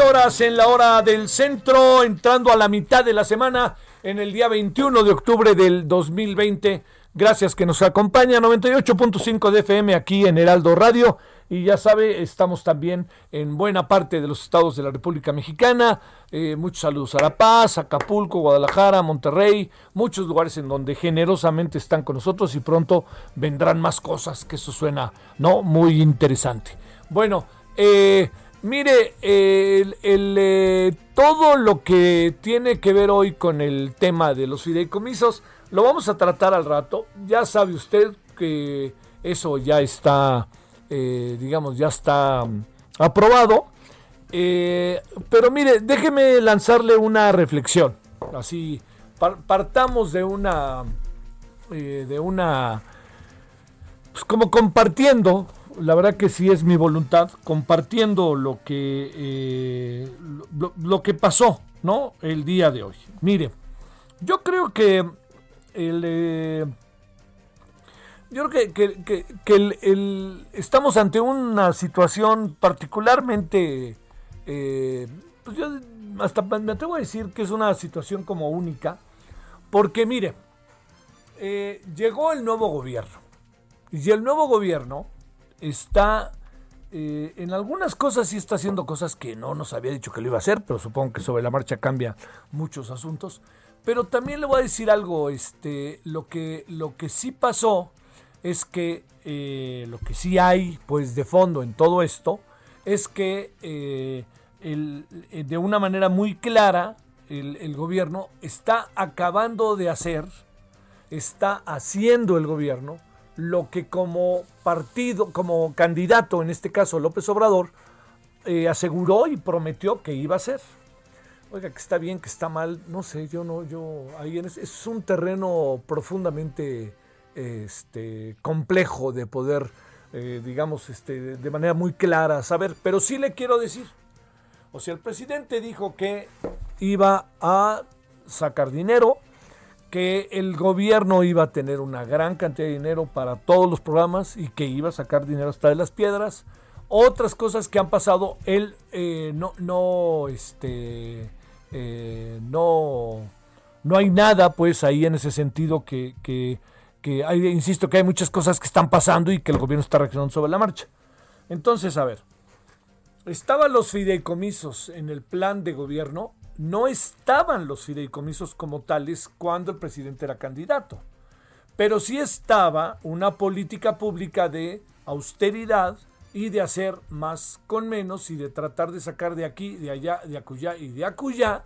Horas en la hora del centro, entrando a la mitad de la semana, en el día 21 de octubre del 2020. Gracias que nos acompaña, 98.5 de FM aquí en Heraldo Radio. Y ya sabe, estamos también en buena parte de los estados de la República Mexicana. Eh, muchos saludos a La Paz, Acapulco, Guadalajara, Monterrey, muchos lugares en donde generosamente están con nosotros y pronto vendrán más cosas, que eso suena, ¿no? Muy interesante. Bueno, eh, Mire, eh, todo lo que tiene que ver hoy con el tema de los fideicomisos lo vamos a tratar al rato. Ya sabe usted que eso ya está, eh, digamos, ya está mm, aprobado. Eh, pero mire, déjeme lanzarle una reflexión. Así, partamos de una, de una, pues como compartiendo la verdad que sí es mi voluntad, compartiendo lo que, eh, lo, que pasó, ¿no? El día de hoy. Mire, yo creo que el... Eh, yo creo que, el, estamos ante una situación particularmente, eh, pues yo hasta me atrevo a decir que es una situación como única, porque mire, llegó el nuevo gobierno, y el nuevo gobierno está eh, en algunas cosas sí está haciendo cosas que no nos había dicho que lo iba a hacer, pero supongo que sobre la marcha cambia muchos asuntos. Pero también le voy a decir algo, este, lo que, lo que sí pasó es que eh, lo que sí hay pues de fondo en todo esto es que eh, de una manera muy clara el, el gobierno está acabando de hacer, está haciendo el gobierno lo que como partido, como candidato, en este caso López Obrador, eh, aseguró y prometió que iba a hacer. Oiga, que está bien, que está mal, no sé, yo no, yo, ahí es, es un terreno profundamente este, complejo de poder, eh, digamos, este, de manera muy clara saber, pero sí le quiero decir, o sea, el presidente dijo que iba a sacar dinero, que el gobierno iba a tener una gran cantidad de dinero para todos los programas y que iba a sacar dinero hasta de las piedras. Otras cosas que han pasado, él eh, no, no, este, eh, no, no hay nada, pues ahí en ese sentido que, que, que hay, insisto que hay muchas cosas que están pasando y que el gobierno está reaccionando sobre la marcha. Entonces, a ver, estaban los fideicomisos en el plan de gobierno no estaban los fideicomisos como tales cuando el presidente era candidato, pero sí estaba una política pública de austeridad y de hacer más con menos y de tratar de sacar de aquí, de allá, de acullá y de acullá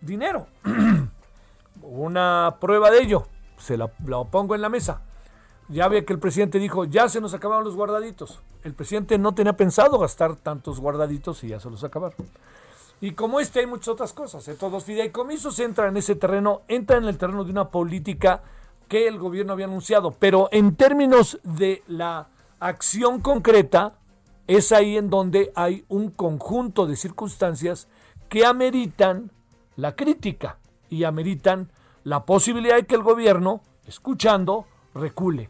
dinero. Una prueba de ello, se la, la, pongo en la mesa. Ya ve que el presidente dijo, ya se nos acabaron los guardaditos. El presidente no tenía pensado gastar tantos guardaditos y ya se los acabaron. Y como este hay muchas otras cosas. Entonces los fideicomisos entran en ese terreno, entran en el terreno de una política que el gobierno había anunciado. Pero en términos de la acción concreta, es ahí en donde hay un conjunto de circunstancias que ameritan la crítica y ameritan la posibilidad de que el gobierno, escuchando, recule.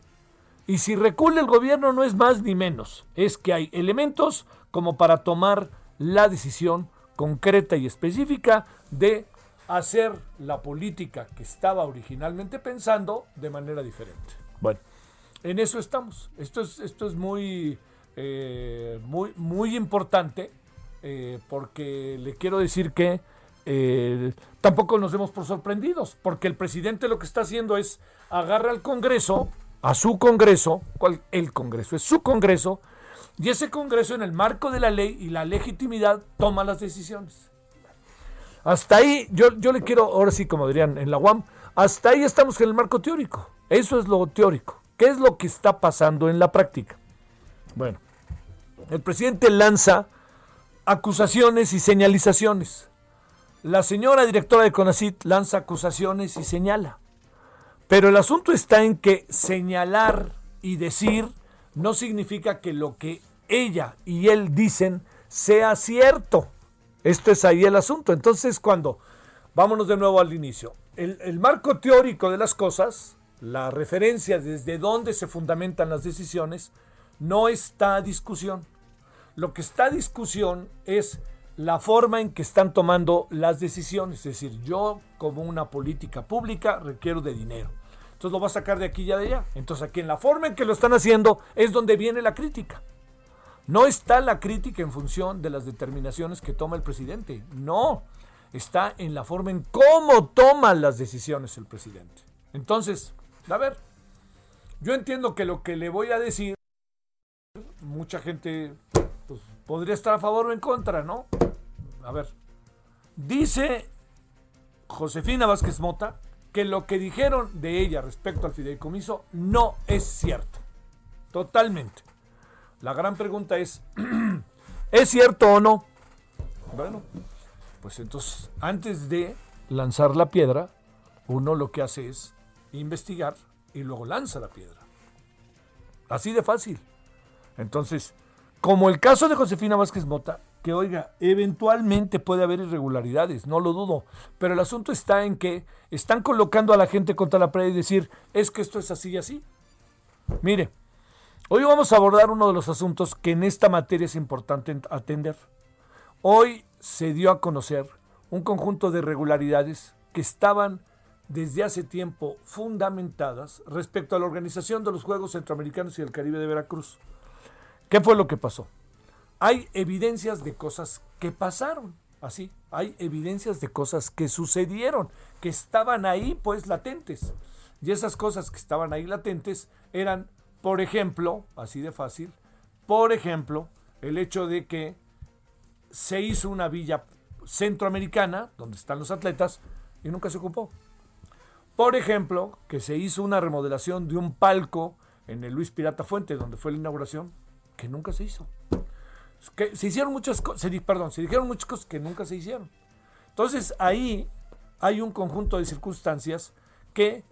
Y si recule el gobierno no es más ni menos, es que hay elementos como para tomar la decisión concreta y específica de hacer la política que estaba originalmente pensando de manera diferente. Bueno, en eso estamos. Esto es, esto es muy, eh, muy, muy importante, eh, porque le quiero decir que eh, tampoco nos demos por sorprendidos, porque el presidente lo que está haciendo es agarra al Congreso, a su Congreso, ¿cuál? El Congreso, es su Congreso, y ese Congreso en el marco de la ley y la legitimidad toma las decisiones. Hasta ahí, yo, yo le quiero, ahora sí, como dirían en la UAM, hasta ahí estamos en el marco teórico. Eso es lo teórico. ¿Qué es lo que está pasando en la práctica? Bueno, el presidente lanza acusaciones y señalizaciones. La señora directora de CONACIT lanza acusaciones y señala. Pero el asunto está en que señalar y decir no significa que lo que ella y él dicen sea cierto. Esto es ahí el asunto. Entonces, cuando, vámonos de nuevo al inicio, el, el marco teórico de las cosas, la referencia desde dónde se fundamentan las decisiones, no está a discusión. Lo que está a discusión es la forma en que están tomando las decisiones. Es decir, yo como una política pública requiero de dinero. Entonces lo va a sacar de aquí y de allá. Entonces aquí en la forma en que lo están haciendo es donde viene la crítica. No está la crítica en función de las determinaciones que toma el presidente. No. Está en la forma en cómo toma las decisiones el presidente. Entonces, a ver, yo entiendo que lo que le voy a decir, mucha gente pues, podría estar a favor o en contra, ¿no? A ver, dice Josefina Vázquez Mota que lo que dijeron de ella respecto al fideicomiso no es cierto. Totalmente. La gran pregunta es, ¿es cierto o no? Bueno, pues entonces, antes de lanzar la piedra, uno lo que hace es investigar y luego lanza la piedra. Así de fácil. Entonces, como el caso de Josefina Vázquez Mota, que oiga, eventualmente puede haber irregularidades, no lo dudo, pero el asunto está en que están colocando a la gente contra la pared y decir, es que esto es así y así. Mire, hoy vamos a abordar uno de los asuntos que en esta materia es importante atender. Hoy se dio a conocer un conjunto de irregularidades que estaban desde hace tiempo fundamentadas respecto a la organización de los Juegos Centroamericanos y del Caribe de Veracruz. ¿Qué fue lo que pasó? Hay evidencias de cosas que pasaron, así, hay evidencias de cosas que sucedieron, que estaban ahí pues latentes. Y esas cosas que estaban ahí latentes eran, por ejemplo, así de fácil, por ejemplo, el hecho de que se hizo una villa centroamericana, donde están los atletas, y nunca se ocupó. Por ejemplo, que se hizo una remodelación de un palco en el Luis Pirata Fuente, donde fue la inauguración, que nunca se hizo. Que se hicieron muchas cosas, perdón, se dijeron muchas cosas que nunca se hicieron. Entonces ahí hay un conjunto de circunstancias que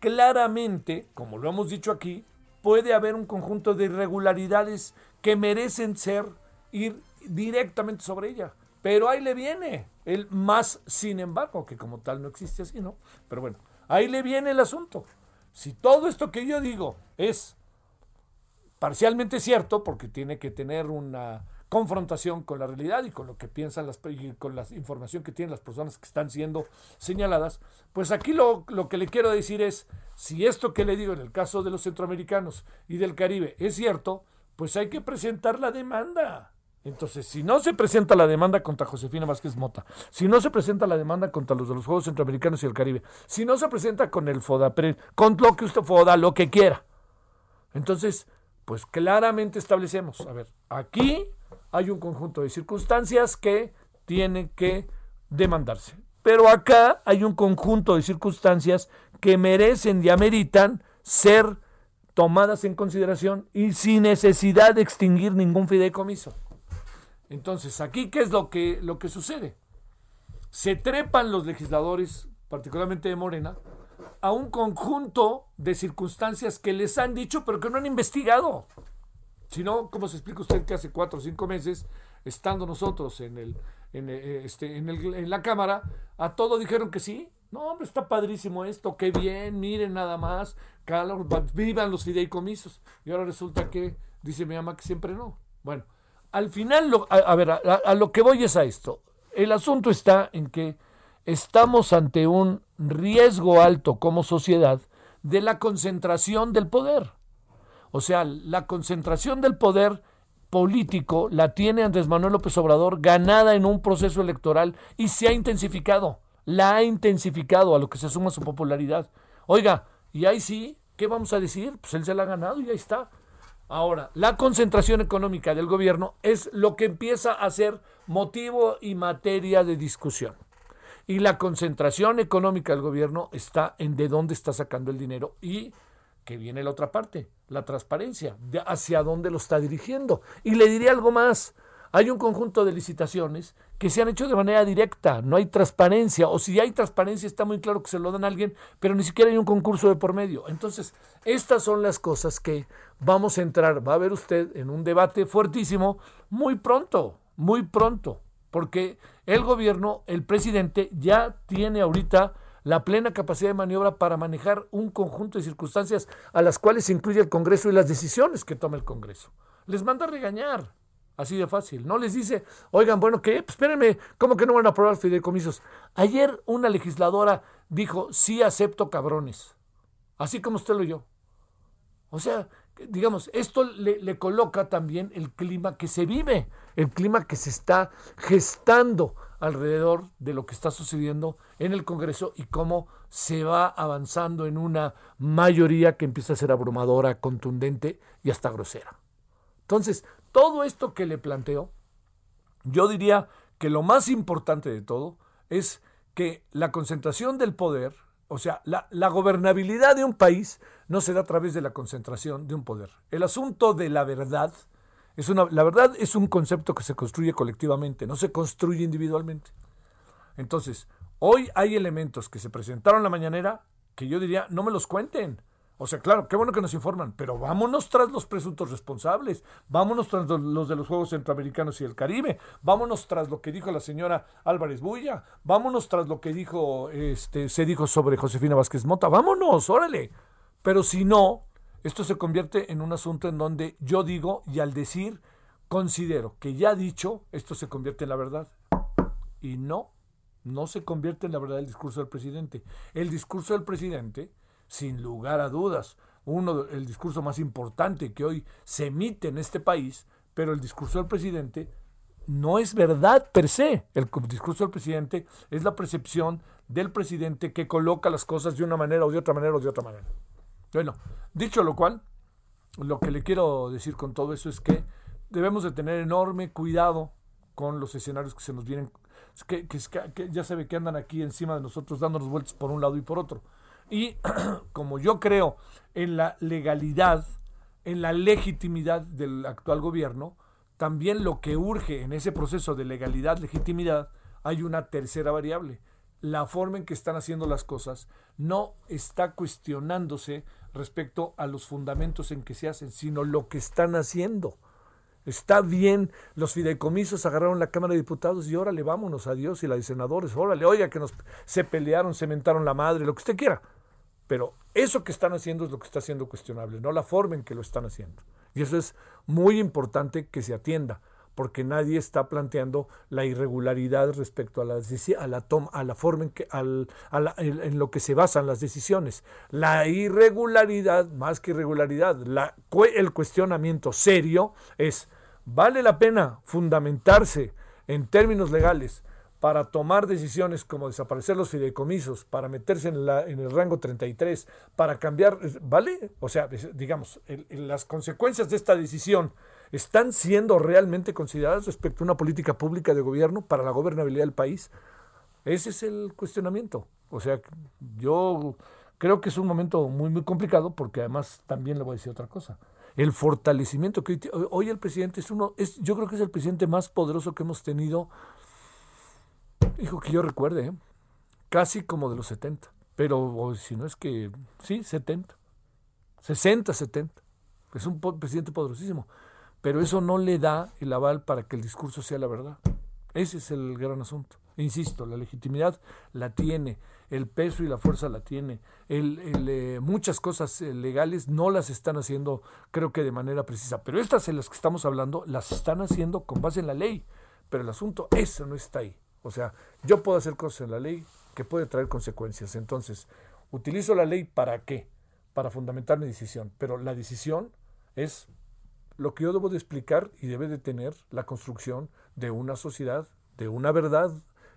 claramente, como lo hemos dicho aquí, puede haber un conjunto de irregularidades que merecen ser ir directamente sobre ella. Pero ahí le viene el más, sin embargo, que como tal no existe así, ¿no? Pero bueno, ahí le viene el asunto. Si todo esto que yo digo es parcialmente cierto, porque tiene que tener una confrontación con la realidad y con lo que piensan las con la información que tienen las personas que están siendo señaladas, pues aquí lo, lo que le quiero decir es, si esto que le digo en el caso de los centroamericanos y del Caribe es cierto, pues hay que presentar la demanda. Entonces, si no se presenta la demanda contra Josefina Vázquez Mota, si no se presenta la demanda contra los de los Juegos Centroamericanos y el Caribe, si no se presenta con el FODA, con lo que usted FODA, lo que quiera, entonces pues claramente establecemos, a ver, aquí hay un conjunto de circunstancias que tienen que demandarse. Pero acá hay un conjunto de circunstancias que merecen y ameritan ser tomadas en consideración y sin necesidad de extinguir ningún fideicomiso. Entonces, aquí, ¿qué es lo que, lo que sucede? Se trepan los legisladores, particularmente de Morena, a un conjunto de circunstancias que les han dicho, pero que no han investigado. Si no, ¿cómo se explica usted que hace cuatro o cinco meses, estando nosotros en, el, en, eh, este, en, el, en la Cámara, a todo dijeron que sí? No, hombre, está padrísimo esto, qué bien, miren nada más, vivan los fideicomisos. Y ahora resulta que dice mi mamá que siempre no. Bueno, al final, a, ver, a lo que voy es a esto. El asunto está en que estamos ante un riesgo alto como sociedad de la concentración del poder. O sea, la concentración del poder político la tiene Andrés Manuel López Obrador ganada en un proceso electoral y se ha intensificado, la ha intensificado a lo que se suma su popularidad. Oiga, y ahí sí, ¿qué vamos a decir? Pues él se la ha ganado y ahí está. Ahora, la concentración económica del gobierno es lo que empieza a ser motivo y materia de discusión. Y la concentración económica del gobierno está en de dónde está sacando el dinero y que viene la otra parte, la transparencia, de hacia dónde lo está dirigiendo. Y le diré algo más. Hay un conjunto de licitaciones que se han hecho de manera directa, no hay transparencia, o si hay transparencia está muy claro que se lo dan a alguien, pero ni siquiera hay un concurso de por medio. Entonces, estas son las cosas que vamos a entrar, va a ver usted en un debate fuertísimo muy pronto, muy pronto, porque el gobierno, el presidente ya tiene ahorita la plena capacidad de maniobra para manejar un conjunto de circunstancias a las cuales se incluye el Congreso y las decisiones que toma el Congreso. Les manda a regañar, así de fácil. No les dice, oigan, bueno, ¿qué? Pues espérenme, ¿cómo que no van a aprobar fideicomisos? Ayer una legisladora dijo, sí acepto cabrones, así como usted lo oyó. O sea, digamos, esto le, le, coloca también el clima que se vive, el clima que se está gestando alrededor de lo que está sucediendo en el Congreso y cómo se va avanzando en una mayoría que empieza a ser abrumadora, contundente y hasta grosera. Entonces, todo esto que le planteo, yo diría que lo más importante de todo es que la concentración del poder, o sea, la, gobernabilidad de un país no se da a través de la concentración de un poder. El asunto de la verdad es una, la verdad es un concepto que se construye colectivamente, no se construye individualmente. Entonces, hoy hay elementos que se presentaron en la mañanera que yo diría, no me los cuenten. O sea, claro, qué bueno que nos informan, pero vámonos tras los presuntos responsables, vámonos tras los de los Juegos Centroamericanos y el Caribe, vámonos tras lo que dijo la señora Álvarez Bulla, vámonos tras lo que dijo, este, se dijo sobre Josefina Vázquez Mota, vámonos, órale. Pero si no, esto se convierte en un asunto en donde yo digo y al decir considero que ya dicho, esto se convierte en la verdad. Y no, no se convierte en la verdad el discurso del presidente. El discurso del presidente, sin lugar a dudas, uno el discurso más importante que hoy se emite en este país, pero el discurso del presidente no es verdad per se. El discurso del presidente es la percepción del presidente que coloca las cosas de una manera o de otra manera o de otra manera. Bueno, dicho lo cual, lo que le quiero decir con todo eso es que debemos de tener enorme cuidado con los escenarios que se nos vienen, que, ya se ve que andan aquí encima de nosotros dándonos vueltas por un lado y por otro. Y como yo creo en la legalidad, en la legitimidad del actual gobierno, también lo que urge en ese proceso de legalidad, legitimidad, hay una tercera variable. La forma en que están haciendo las cosas no está cuestionándose respecto a los fundamentos en que se hacen, sino lo que están haciendo. Está bien, los fideicomisos agarraron la Cámara de Diputados y órale, vámonos a Dios y la de senadores, órale, oiga que nos se pelearon, se mentaron la madre, lo que usted quiera. Pero eso que están haciendo es lo que está siendo cuestionable, no la forma en que lo están haciendo. Y eso es muy importante que se atienda porque nadie está planteando la irregularidad respecto a la, a la, toma, a la forma en, que, al, en lo que se basan las decisiones. La irregularidad, más que irregularidad, la, el cuestionamiento serio es, ¿vale la pena fundamentarse en términos legales para tomar decisiones como desaparecer los fideicomisos, para meterse en, la, en el rango 33, para cambiar, ¿vale? O sea, digamos, las consecuencias de esta decisión están siendo realmente consideradas respecto a una política pública de gobierno para la gobernabilidad del país? Ese es el cuestionamiento. O sea, yo creo que es un momento muy, muy complicado porque además también le voy a decir otra cosa. El fortalecimiento que hoy, el presidente es uno, es, yo creo que es el presidente más poderoso que hemos tenido, hijo, que yo recuerde, ¿eh? casi como de los 70. Pero si no es que, sí, 70. 60, 70. Es un presidente poderosísimo pero eso no le da el aval para que el discurso sea la verdad. Ese es el gran asunto. Insisto, la legitimidad la tiene, el peso y la fuerza la tiene. Eh, muchas cosas eh, legales no las están haciendo, creo que de manera precisa, pero estas en las que estamos hablando las están haciendo con base en la ley. Pero el asunto, eso no está ahí. O sea, yo puedo hacer cosas en la ley que puede traer consecuencias. Entonces, utilizo la ley para qué? Para fundamentar mi decisión. Pero la decisión es lo que yo debo de explicar y debe de tener la construcción de una sociedad, de una verdad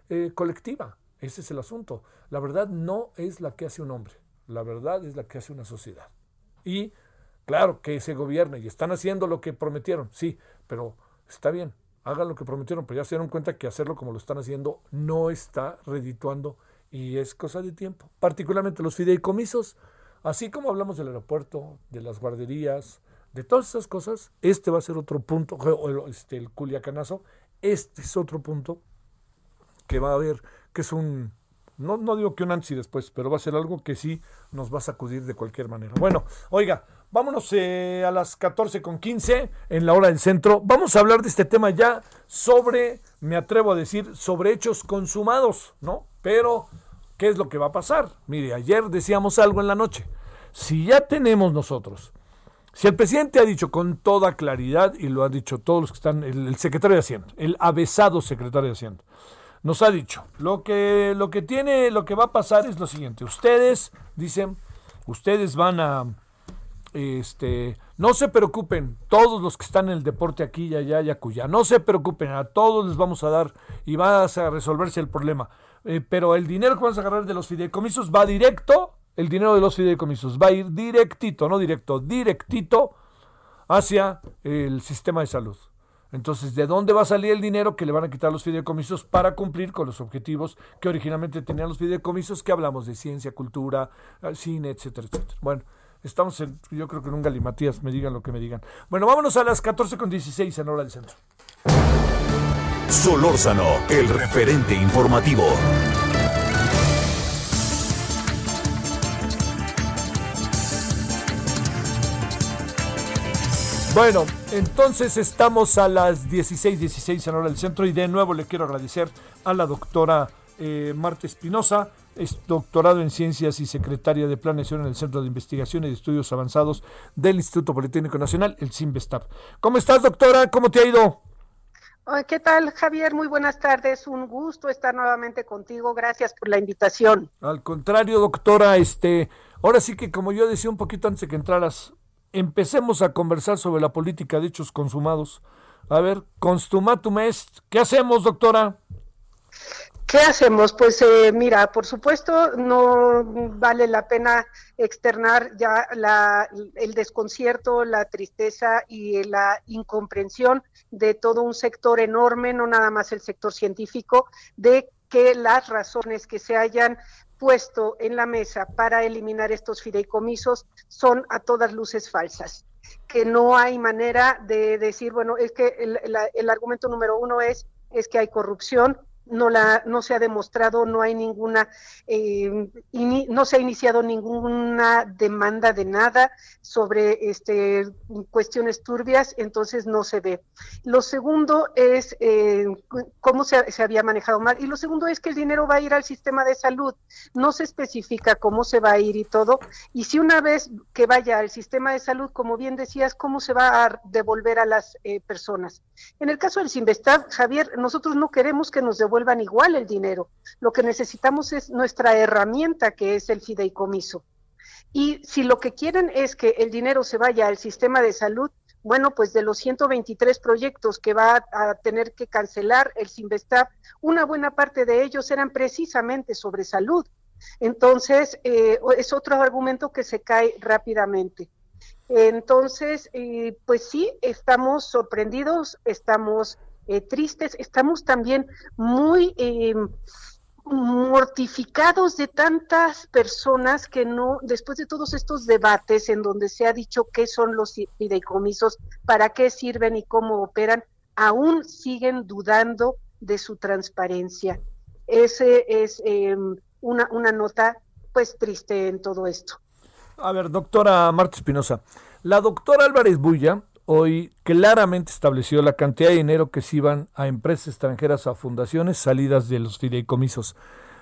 eh, colectiva. Ese es el asunto. La verdad no es la que hace un hombre, la verdad es la que hace una sociedad. Y claro que se gobierna y están haciendo lo que prometieron, sí, pero está bien, hagan lo que prometieron, pero ya se dieron cuenta que hacerlo como lo están haciendo no está redituando y es cosa de tiempo. Particularmente los fideicomisos, así como hablamos del aeropuerto, de las guarderías, de todas esas cosas, este va a ser otro punto, este, el culiacanazo, este es otro punto que va a haber, que es un, no, no digo que un antes y después, pero va a ser algo que sí nos va a sacudir de cualquier manera. Bueno, oiga, vámonos eh, a las 14 con 15 en la hora del centro. Vamos a hablar de este tema ya sobre, me atrevo a decir, sobre hechos consumados, ¿no? Pero, ¿qué es lo que va a pasar? Mire, ayer decíamos algo en la noche. Si ya tenemos nosotros si el presidente ha dicho con toda claridad, y lo han dicho todos los que están, el, secretario de Hacienda, el avesado secretario de Hacienda, nos ha dicho, lo que, lo que tiene, lo que va a pasar es lo siguiente, ustedes, dicen, ustedes van a, este, no se preocupen, todos los que están en el deporte aquí y allá y acuya, no se preocupen, a todos les vamos a dar y va a resolverse el problema. Eh, pero el dinero que vamos a agarrar de los fideicomisos va directo el dinero de los fideicomisos va a ir directito, no directo, directito hacia el sistema de salud. Entonces, ¿de dónde va a salir el dinero que le van a quitar los fideicomisos para cumplir con los objetivos que originalmente tenían los fideicomisos? Que hablamos de ciencia, cultura, eh, cine, etcétera, etcétera. Bueno, estamos en, yo creo que en un galimatías, me digan lo que me digan. Bueno, vámonos a las 14.16 en hora del centro. Solórzano, el referente informativo. Bueno, entonces estamos a las 16:16 16 en hora del centro y de nuevo le quiero agradecer a la doctora eh, Marta Espinosa, es doctorado en ciencias y secretaria de planeación en el Centro de Investigación y Estudios Avanzados del Instituto Politécnico Nacional, el CIMBESTAP. ¿Cómo estás, doctora? ¿Cómo te ha ido? ¿Qué tal, Javier? Muy buenas tardes. Un gusto estar nuevamente contigo. Gracias por la invitación. Al contrario, doctora, este, ahora sí que como yo decía un poquito antes de que entraras, empecemos a conversar sobre la política de hechos consumados. A ver, consumatum est, ¿qué hacemos, doctora? ¿Qué hacemos? Pues eh, mira, por supuesto no vale la pena externar ya la, el desconcierto, la tristeza y la incomprensión de todo un sector enorme, no nada más el sector científico, de que las razones que se hayan puesto en la mesa para eliminar estos fideicomisos son a todas luces falsas que no hay manera de decir, bueno, es que el, el argumento número uno es, es que hay corrupción, no la no se ha demostrado no hay ninguna eh, no se ha iniciado ninguna demanda de nada sobre este cuestiones turbias entonces no se ve. Lo segundo es eh, cómo se, se, había manejado mal. Y lo segundo es que el dinero va a ir al sistema de salud. No se especifica cómo se va a ir y todo. Y si una vez que vaya al sistema de salud como bien decías cómo se va a devolver a las eh, personas en el caso del Sinvestab Javier nosotros no queremos que nos devuelvan vuelvan igual el dinero. Lo que necesitamos es nuestra herramienta que es el fideicomiso. Y si lo que quieren es que el dinero se vaya al sistema de salud, bueno, pues de los 123 proyectos que va a, tener que cancelar el Sinvestab, una buena parte de ellos eran precisamente sobre salud. Entonces, eh, es otro argumento que se cae rápidamente. Entonces, eh, pues sí, estamos sorprendidos, estamos eh, tristes, estamos también muy eh, mortificados de tantas personas que no, después de todos estos debates en donde se ha dicho qué son los fideicomisos, para qué sirven y cómo operan, aún siguen dudando de su transparencia. Ese es em, una, una nota pues triste en todo esto. A ver, doctora Marta Espinosa, la doctora Álvarez Bulla hoy claramente estableció la cantidad de dinero que se iban a empresas extranjeras, a fundaciones salidas de los fideicomisos.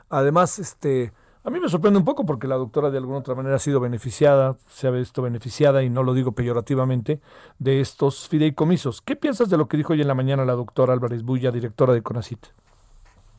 Además, este, a mí me sorprende un poco porque la doctora de alguna otra manera ha sido beneficiada, se ha visto beneficiada, y no lo digo peyorativamente, de estos fideicomisos. ¿Qué piensas de lo que dijo hoy en la mañana la doctora Álvarez Bulla, directora de CONACIT?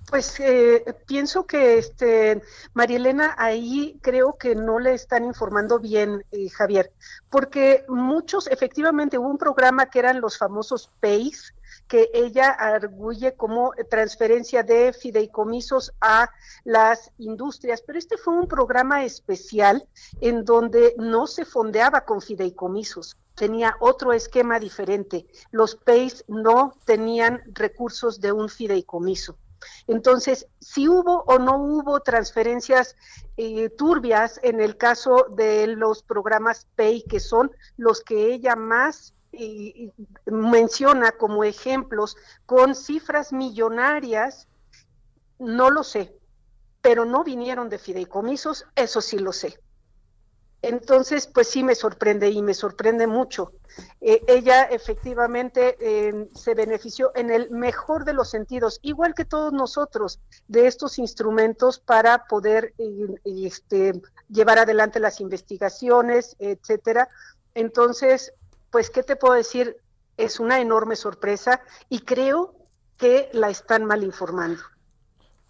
Pues eh, pienso que este María Elena ahí creo que no le están informando bien, eh, Javier, porque muchos, efectivamente, hubo un programa que eran los famosos PACE, que ella arguye como transferencia de fideicomisos a las industrias, pero este fue un programa especial en donde no se fondeaba con fideicomisos, tenía otro esquema diferente. Los PACE no tenían recursos de un fideicomiso. Entonces, si hubo o no hubo transferencias eh, turbias en el caso de los programas PEI, que son los que ella más eh, menciona como ejemplos con cifras millonarias, no lo sé, pero no vinieron de fideicomisos, eso sí lo sé. Entonces, pues sí me sorprende y me sorprende mucho. Eh, ella efectivamente eh, se benefició en el mejor de los sentidos, igual que todos nosotros, de estos instrumentos para poder eh, este, llevar adelante las investigaciones, etcétera. Entonces, pues, ¿qué te puedo decir? Es una enorme sorpresa y creo que la están mal informando.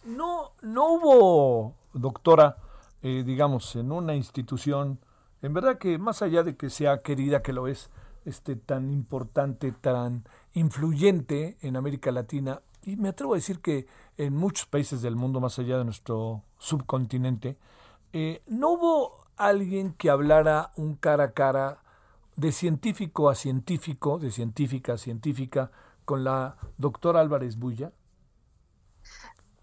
No, no hubo, doctora, digamos, en una institución, en verdad que más allá de que sea querida, que lo es, este, tan importante, tan influyente en América Latina, y me atrevo a decir que en muchos países del mundo, más allá de nuestro subcontinente, eh, no hubo alguien que hablara un cara a cara de científico a científico, de científica a científica, con la doctora Álvarez Bulla?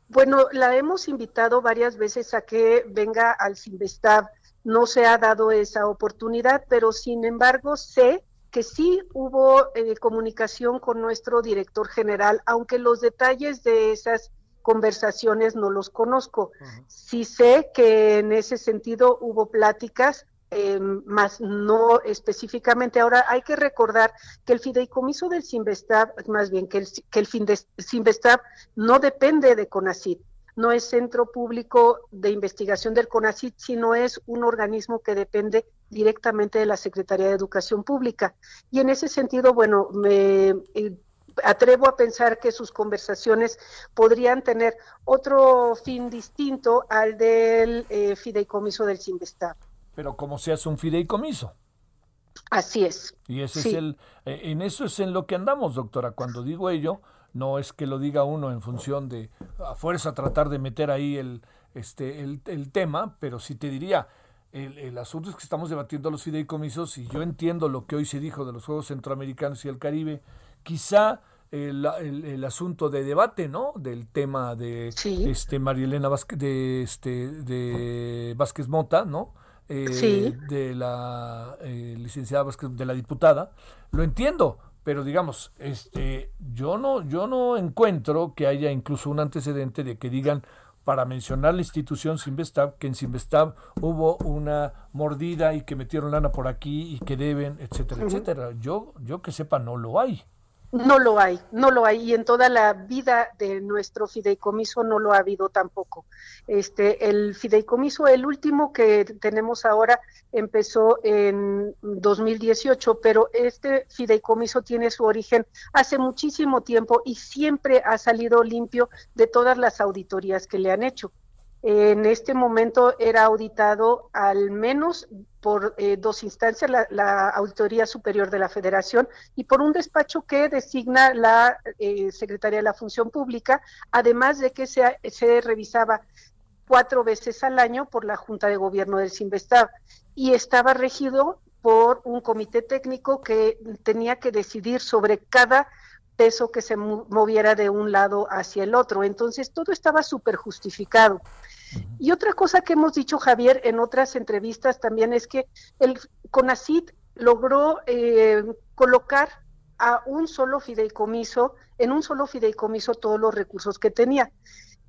Bueno, la hemos invitado varias veces a que venga al Sinvestab. No se ha dado esa oportunidad, pero sin embargo sé que sí hubo eh, comunicación con nuestro director general, aunque los detalles de esas conversaciones no los conozco. Sí sé que en ese sentido hubo pláticas, eh, más no específicamente. Ahora hay que recordar que el fideicomiso del Sinvestab, más bien que el, que el Sinvestab no depende de CONACID no es centro público de investigación del CONACYT, sino es un organismo que depende directamente de la Secretaría de Educación Pública. Y en ese sentido, bueno, me eh, atrevo a pensar que sus conversaciones podrían tener otro fin distinto al del eh, fideicomiso del CIMBESTAB. Pero como se hace un fideicomiso. Así es. Y ese es el, eh, en eso es en lo que andamos, doctora. Cuando digo ello, no es que lo diga uno en función de a fuerza tratar de meter ahí el, este, el, el tema, pero sí te diría, el, el, asunto es que estamos debatiendo los fideicomisos y yo entiendo lo que hoy se dijo de los Juegos Centroamericanos y el Caribe, quizá el, el, asunto de debate, ¿no? Del tema de este Marielena Vázquez, de este de Vázquez Mota, ¿no? Eh, de la eh, licenciada Vázquez, de la diputada, lo entiendo, pero digamos, este, yo no, yo no encuentro que haya incluso un antecedente de que digan para mencionar la institución Sinvestab, que en Sinvestab hubo una mordida y que metieron lana por aquí y que deben, etcétera, etcétera. Yo, yo que sepa, no lo hay. No lo hay, no lo hay. Y en toda la vida de nuestro fideicomiso no lo ha habido tampoco. Este, el fideicomiso, el último que tenemos ahora, empezó en 2018, pero este fideicomiso tiene su origen hace muchísimo tiempo y siempre ha salido limpio de todas las auditorías que le han hecho. En este momento era auditado al menos por eh, dos instancias, la, Auditoría Superior de la Federación y por un despacho que designa la eh, Secretaría de la Función Pública, además de que se, revisaba cuatro veces al año por la Junta de Gobierno del Sinvestab y estaba regido por un comité técnico que tenía que decidir sobre cada peso que se moviera de un lado hacia el otro. Entonces todo estaba súper justificado. Y otra cosa que hemos dicho, Javier, en otras entrevistas también es que el CONACID logró eh, colocar a un solo fideicomiso, en un solo fideicomiso todos los recursos que tenía.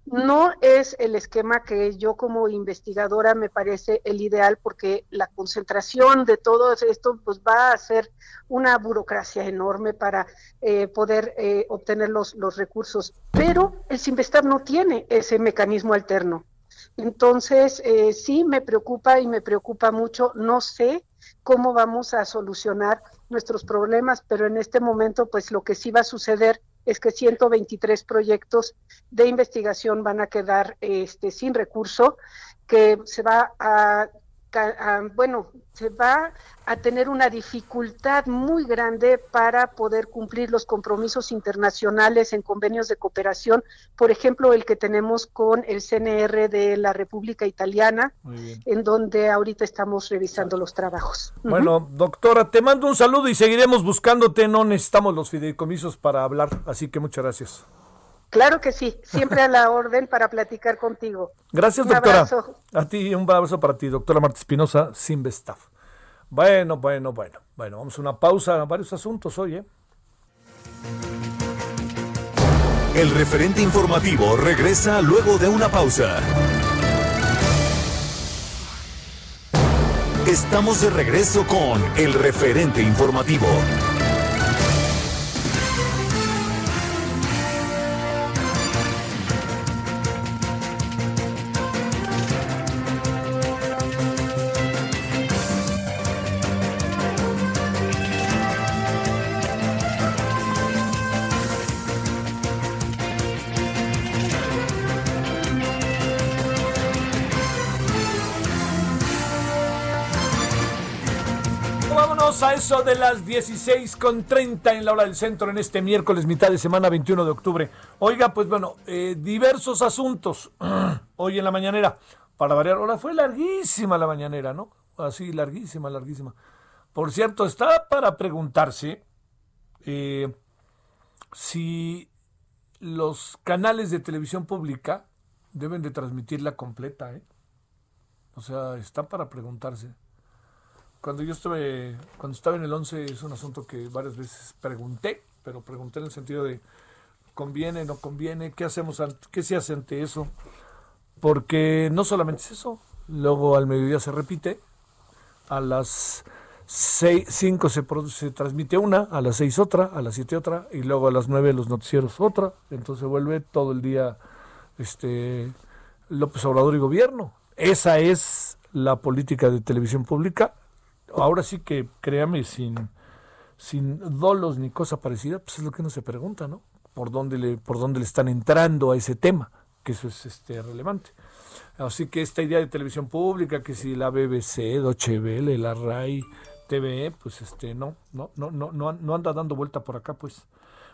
No es el esquema que yo como investigadora me parece el ideal porque la concentración de todo esto pues va a ser una burocracia enorme para eh, poder eh, obtener los, los recursos. Pero el Sinvestar no tiene ese mecanismo alterno. Entonces, eh, sí me preocupa y me preocupa mucho. No sé cómo vamos a solucionar nuestros problemas, pero en este momento, pues lo que sí va a suceder es que 123 proyectos de investigación van a quedar este, sin recurso, que se va a bueno, se va a tener una dificultad muy grande para poder cumplir los compromisos internacionales en convenios de cooperación, por ejemplo, el que tenemos con el CNR de la República Italiana, en donde ahorita estamos revisando los trabajos. Bueno, doctora, te mando un saludo y seguiremos buscándote, no necesitamos los fideicomisos para hablar, así que muchas gracias. Claro que sí, siempre a la orden para platicar contigo. Gracias, doctora. A ti, un abrazo para ti, doctora Marta Espinosa, Sinvestaf. Bueno, bueno, bueno. Bueno, vamos a una pausa a varios asuntos hoy, ¿eh? El referente informativo regresa luego de una pausa. Estamos de regreso con el referente informativo. De las 16 con 30 en la hora del centro en este miércoles, mitad de semana 21 de octubre. Oiga, pues bueno, eh, diversos asuntos hoy en la mañanera. Para variar, ahora fue larguísima la mañanera, ¿no? Así, larguísima, larguísima. Por cierto, está para preguntarse eh, si los canales de televisión pública deben de transmitirla completa, ¿eh? O sea, está para preguntarse cuando yo estuve, cuando estaba en el 11 es un asunto que varias veces pregunté, pero pregunté en el sentido de conviene, no conviene, qué hacemos, qué se hace ante eso, porque no solamente es eso, luego al mediodía se repite, a las 5 se, se transmite una, a las 6 otra, a las 7 otra, y luego a las 9 los noticieros otra, entonces vuelve todo el día este López Obrador y gobierno. Esa es la política de televisión pública ahora sí que créame, sin, sin dolos ni cosa parecida, pues es lo que uno se pregunta, ¿no? ¿Por dónde le, por dónde le están entrando a ese tema? Que eso es este, relevante. Así que esta idea de televisión pública, que si la BBC, Deutsche Welle, la RAI, TVE, pues este, no, no, no, no, no, no anda dando vuelta por acá, pues.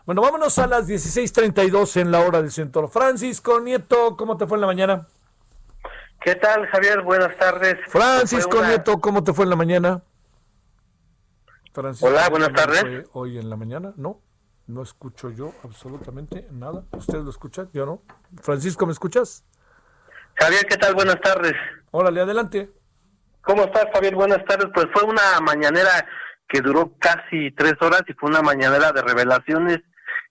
Bueno, vámonos a las 16.32 en la hora del centro. Francisco Nieto, ¿cómo te fue en la mañana? ¿Qué tal, Javier? Buenas tardes. Francisco Nieto, ¿cómo te fue en la mañana? Hola, buenas tardes. Hoy en la mañana, no, no escucho yo absolutamente nada. ¿Ustedes lo escuchan? Yo no. Francisco, ¿me escuchas? Javier, ¿qué tal? Buenas tardes. Órale, adelante. ¿Cómo estás, Javier? Buenas tardes. Pues fue una mañanera que duró casi tres horas y fue una mañanera de revelaciones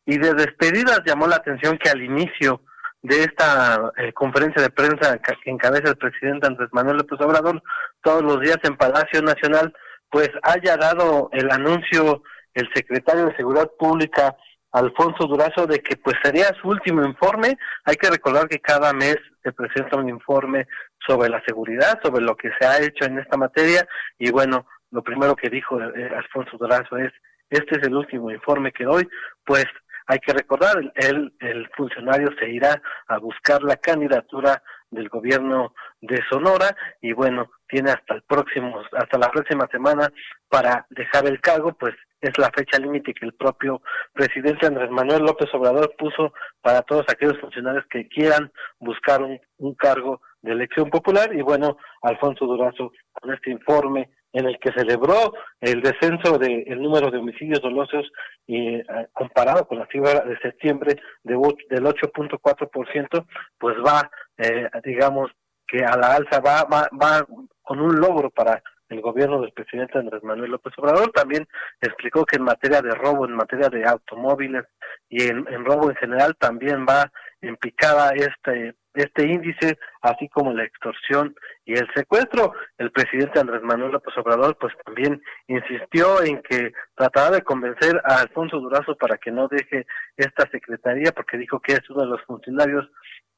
y de despedidas. Llamó la atención que al inicio de esta eh, conferencia de prensa que encabeza el presidente Andrés Manuel López Obrador todos los días en Palacio Nacional, pues haya dado el anuncio el secretario de Seguridad Pública, Alfonso Durazo, de que pues sería su último informe. Hay que recordar que cada mes se presenta un informe sobre la seguridad, sobre lo que se ha hecho en esta materia, y bueno, lo primero que dijo eh, Alfonso Durazo es, este es el último informe que doy, pues hay que recordar, el, el funcionario se irá a buscar la candidatura del gobierno de Sonora y bueno, tiene hasta el próximo hasta la próxima semana para dejar el cargo, pues es la fecha límite que el propio presidente Andrés Manuel López Obrador puso para todos aquellos funcionarios que quieran buscar un, un cargo de elección popular. Y bueno, Alfonso Durazo con este informe en el que celebró el descenso del número de homicidios dolosos eh, comparado con la cifra de septiembre de, del 8.4%, pues va, eh, digamos, que a la alza va, va, va con un logro para el gobierno del presidente Andrés Manuel López Obrador. También explicó que en materia de robo, en materia de automóviles y en, en robo en general también va en picada este este índice, así como la extorsión y el secuestro. El presidente Andrés Manuel López Obrador pues también insistió en que tratará de convencer a Alfonso Durazo para que no deje esta secretaría porque dijo que es uno de los funcionarios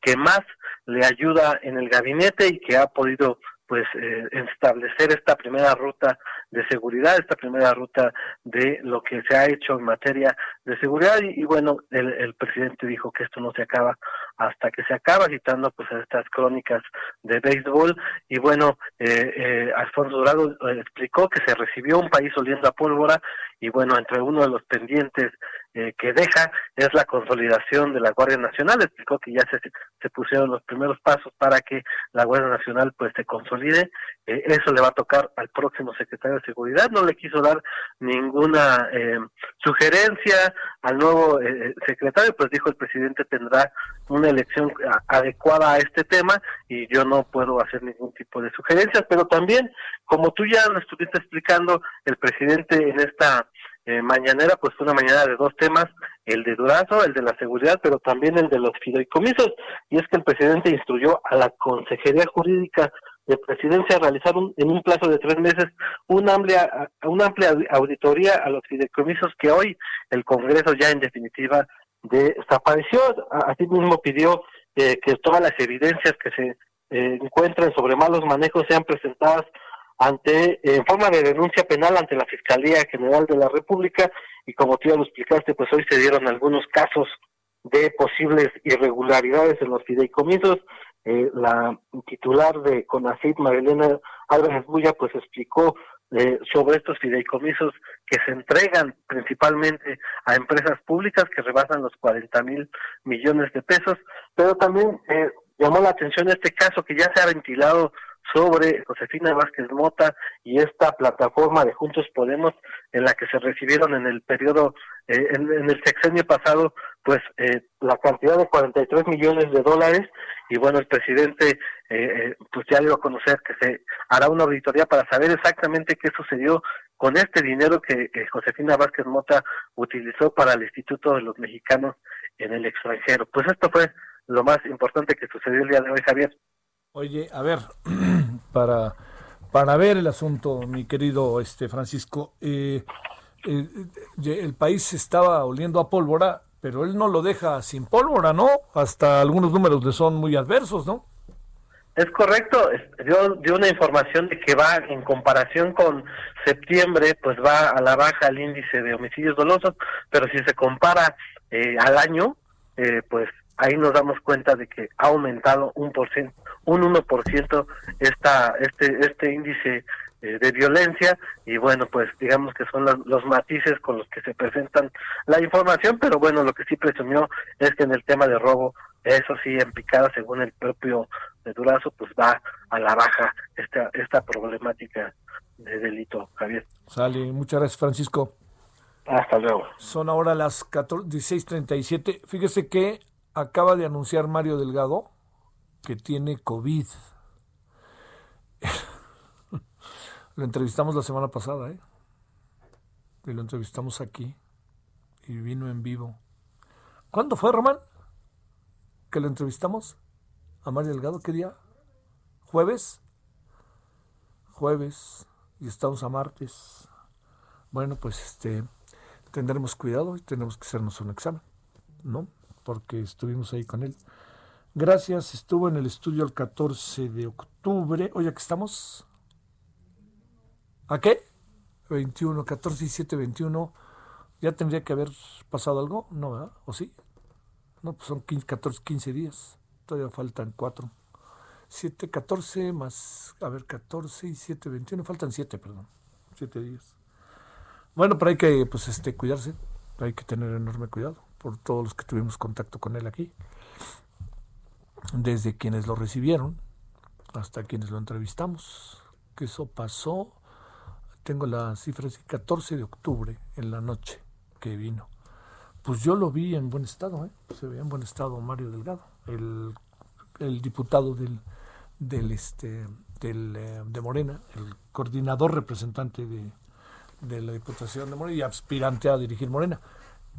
que más le ayuda en el gabinete y que ha podido pues eh, establecer esta primera ruta de seguridad, esta primera ruta de lo que se ha hecho en materia de seguridad. Y, bueno, el, presidente dijo que esto no se acaba hasta que se acaba, citando pues estas crónicas de béisbol. Y bueno, eh, eh, Alfonso Dorado eh, explicó que se recibió un país oliendo a pólvora y bueno, entre uno de los pendientes eh, que deja es la consolidación de la Guardia Nacional. Explicó que ya se, se pusieron los primeros pasos para que la Guardia Nacional pues se consolide. Eh, eso le va a tocar al próximo secretario de Seguridad. No le quiso dar ninguna eh, sugerencia al nuevo secretario, pues dijo el presidente tendrá una elección adecuada a este tema y yo no puedo hacer ningún tipo de sugerencias, pero también, como tú ya lo estuviste explicando, el presidente en esta eh, mañanera, pues una mañana de dos temas, el de Durazo, el de la seguridad, pero también el de los fideicomisos. Y es que el presidente instruyó a la Consejería Jurídica de Presidencia a realizar en un plazo de tres meses una amplia, una amplia auditoría a los fideicomisos que hoy el Congreso ya en definitiva desapareció. Asimismo pidió eh, que todas las evidencias que se eh, encuentren sobre malos manejos sean presentadas ante en forma de denuncia penal ante la Fiscalía General de la República y como tú ya lo explicaste, pues hoy se dieron algunos casos de posibles irregularidades en los fideicomisos. Eh, la titular de CONACYT, Marilena Álvarez Bulla, pues explicó eh, sobre estos fideicomisos que se entregan principalmente a empresas públicas que rebasan los 40 mil millones de pesos, pero también eh, llamó la atención este caso que ya se ha ventilado sobre Josefina Vázquez Mota y esta plataforma de Juntos Podemos en la que se recibieron en el periodo, eh, en, el sexenio pasado, pues eh, la cantidad de 43 millones de dólares y bueno, el presidente eh, pues ya dio a conocer que se hará una auditoría para saber exactamente qué sucedió con este dinero que Josefina Vázquez Mota utilizó para el Instituto de los Mexicanos en el extranjero. Pues esto fue lo más importante que sucedió el día de hoy, Javier. Oye, a ver, para, para ver el asunto, mi querido este Francisco, eh, eh, el país estaba oliendo a pólvora, pero él no lo deja sin pólvora, ¿no? Hasta algunos números le son muy adversos, ¿no? Es correcto, dio, dio una información de que va en comparación con septiembre, pues va a la baja el índice de homicidios dolosos, pero si se compara eh, al año, pues ahí nos damos cuenta de que ha aumentado un por ciento, un 1% esta, este, este índice eh, de violencia y bueno, pues digamos que son los, matices con los que se presentan la información, pero bueno, lo que sí presumió es que en el tema de robo, eso sí, en picada, según el propio de Durazo, pues va a la baja esta, esta problemática de delito, Javier. Sale, muchas gracias, Francisco. Hasta luego. Son ahora las 16:37. Fíjese que acaba de anunciar Mario Delgado que tiene COVID. lo entrevistamos la semana pasada, ¿eh? Y lo entrevistamos aquí. Y vino en vivo. ¿Cuándo fue, Román? ¿Que lo entrevistamos? ¿A Mario Delgado? ¿Qué día? ¿Jueves? Jueves. Y estamos a martes. Bueno, pues este tendremos cuidado y tenemos que hacernos un examen, ¿no? Porque estuvimos ahí con él. Gracias, estuvo en el estudio el 14 de octubre. Oye, aquí estamos. ¿A qué? 21, 14 y 7, 21. ¿Ya tendría que haber pasado algo? No, ¿verdad? ¿O sí? No, pues son 15, 14, 15 días. Todavía faltan 4. 7, 14 más, a ver, 14 y 7, 21. Faltan 7, perdón. 7 días. Bueno, pero hay que, pues, este, cuidarse. Hay que tener enorme cuidado por todos los que tuvimos contacto con él aquí desde quienes lo recibieron hasta quienes lo entrevistamos, que eso pasó, tengo la cifra, 14 de octubre en la noche que vino. Pues yo lo vi en buen estado, ¿eh? se veía en buen estado Mario Delgado, el, diputado del, del este del, eh, de Morena, el coordinador representante de la Diputación de Morena y aspirante a dirigir Morena.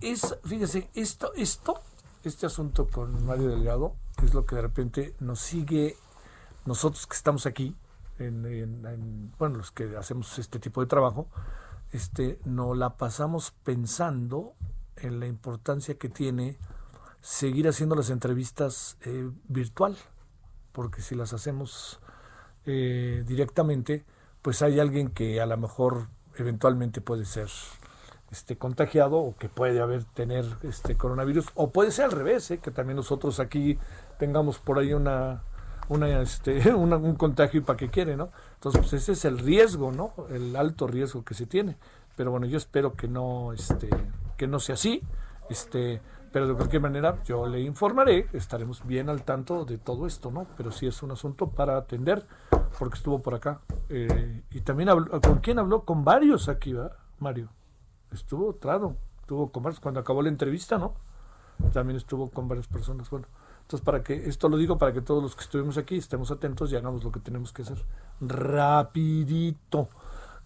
Es, fíjese, esto, esto este asunto con Mario Delgado es lo que de repente nos sigue, nosotros que estamos aquí, en, bueno, los que hacemos este tipo de trabajo, este, nos la pasamos pensando en la importancia que tiene seguir haciendo las entrevistas eh, virtual, porque si las hacemos eh, directamente, pues hay alguien que a lo mejor eventualmente puede ser este, contagiado o que puede haber tener este coronavirus o puede ser al revés, ¿eh? que también nosotros aquí tengamos por ahí una, una, este, un contagio y para qué quiere, ¿no? Entonces, pues ese es el riesgo, ¿no? El alto riesgo que se tiene. Pero bueno, yo espero que no, este, que no sea así, este, pero de cualquier manera yo le informaré, estaremos bien al tanto de todo esto, ¿no? Pero sí es un asunto para atender, porque estuvo por acá. Eh, y también habló, ¿con quién habló? Con varios aquí, ¿va, Mario? Estuvo, claro, estuvo con varios, cuando acabó la entrevista, ¿no? También estuvo con varias personas, bueno. Entonces, para que, esto lo digo para que todos los que estuvimos aquí estemos atentos y hagamos lo que tenemos que hacer. Rapidito.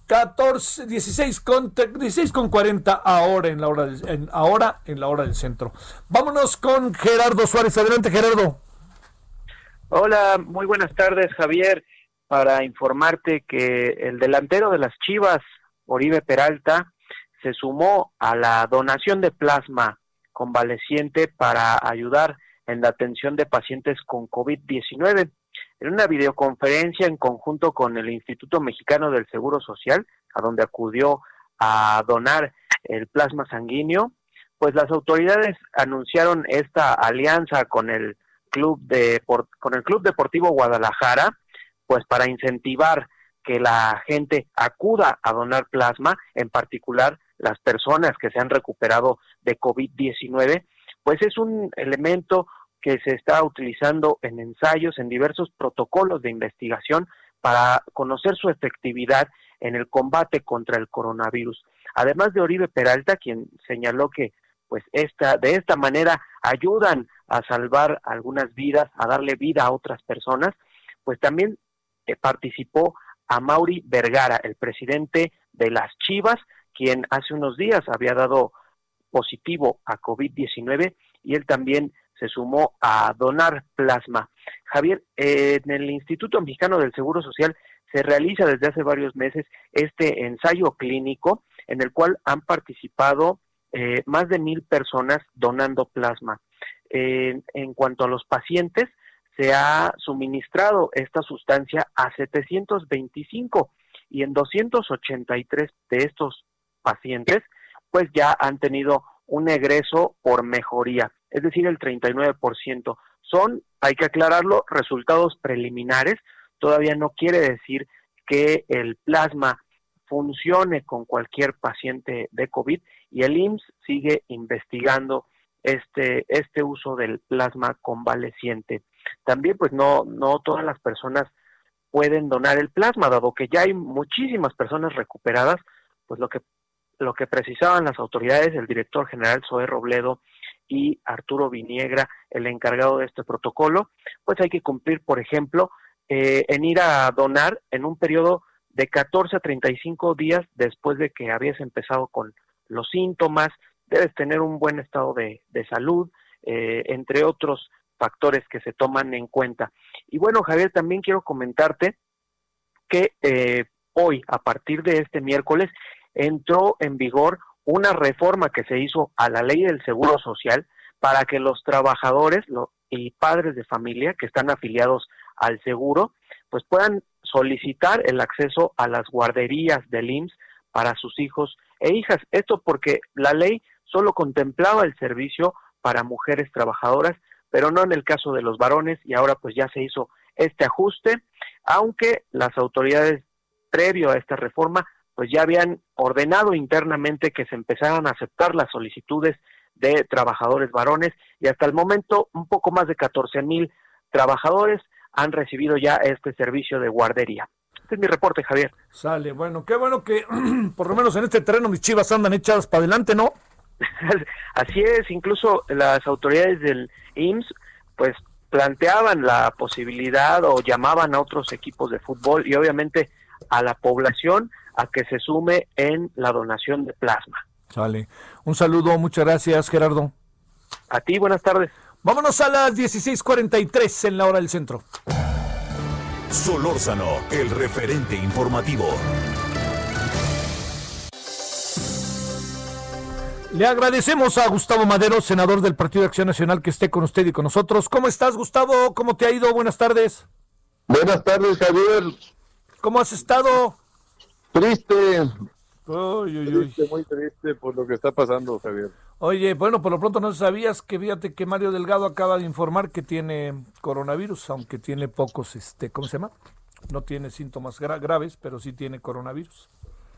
14, 16 con, 16 con 40 ahora en la hora del, en, ahora en la hora del centro. Vámonos con Gerardo Suárez. Adelante, Gerardo. Hola, muy buenas tardes, Javier. Para informarte que el delantero de las Chivas, Oribe Peralta, se sumó a la donación de plasma convaleciente para ayudar en la atención de pacientes con COVID-19 en una videoconferencia en conjunto con el Instituto Mexicano del Seguro Social, a donde acudió a donar el plasma sanguíneo, pues las autoridades anunciaron esta alianza con el club de con el Club Deportivo Guadalajara, pues para incentivar que la gente acuda a donar plasma, en particular las personas que se han recuperado de COVID-19, pues es un elemento que se está utilizando en ensayos, en diversos protocolos de investigación para conocer su efectividad en el combate contra el coronavirus. Además de Oribe Peralta, quien señaló que pues esta, de esta manera ayudan a salvar algunas vidas, a darle vida a otras personas, pues también eh, participó a Mauri Vergara, el presidente de las Chivas, quien hace unos días había dado positivo a COVID-19 y él también se sumó a donar plasma. Javier, en el Instituto Mexicano del Seguro Social se realiza desde hace varios meses este ensayo clínico en el cual han participado eh, más de mil personas donando plasma. en cuanto a los pacientes, se ha suministrado esta sustancia a 725 y en 283 de estos pacientes, pues ya han tenido un egreso por mejoría es decir, el 39%. Son, hay que aclararlo, resultados preliminares, todavía no quiere decir que el plasma funcione con cualquier paciente de COVID y el IMSS sigue investigando este, este uso del plasma convaleciente. También pues no, no todas las personas pueden donar el plasma, dado que ya hay muchísimas personas recuperadas, pues lo que, lo que precisaban las autoridades, el director general Zoe Robledo y Arturo Viniegra, el encargado de este protocolo, pues hay que cumplir, por ejemplo, eh, en ir a donar en un periodo de 14 a 35 días después de que habías empezado con los síntomas, debes tener un buen estado de, salud, eh, entre otros factores que se toman en cuenta. Y bueno, Javier, también quiero comentarte que eh, hoy, a partir de este miércoles, entró en vigor una reforma que se hizo a la ley del Seguro Social para que los trabajadores y padres de familia que están afiliados al seguro, pues puedan solicitar el acceso a las guarderías del IMSS para sus hijos e hijas. Esto porque la ley solo contemplaba el servicio para mujeres trabajadoras, pero no en el caso de los varones y ahora pues ya se hizo este ajuste, aunque las autoridades previo a esta reforma pues ya habían ordenado internamente que se empezaran a aceptar las solicitudes de trabajadores varones y hasta el momento un poco más de 14 mil trabajadores han recibido ya este servicio de guardería. Este es mi reporte, Javier. Sale, bueno, qué bueno que por lo menos en este terreno mis chivas andan echadas para adelante, ¿no? Así es, incluso las autoridades del IMSS pues planteaban la posibilidad o llamaban a otros equipos de fútbol y obviamente a la población a que se sume en la donación de plasma. Sale. Un saludo, muchas gracias, Gerardo. A ti, buenas tardes. Vámonos a las 16:43 en la hora del centro. Solórzano, el referente informativo. Le agradecemos a Gustavo Madero, senador del Partido de Acción Nacional, que esté con usted y con nosotros. ¿Cómo estás, Gustavo? ¿Cómo te ha ido? Buenas tardes. Buenas tardes, Javier. ¿Cómo has estado? Triste. triste, muy triste por lo que está pasando, Javier. Oye, bueno, por lo pronto no sabías que fíjate que Mario Delgado acaba de informar que tiene coronavirus, aunque tiene pocos, este, ¿cómo se llama? No tiene síntomas graves, pero sí tiene coronavirus.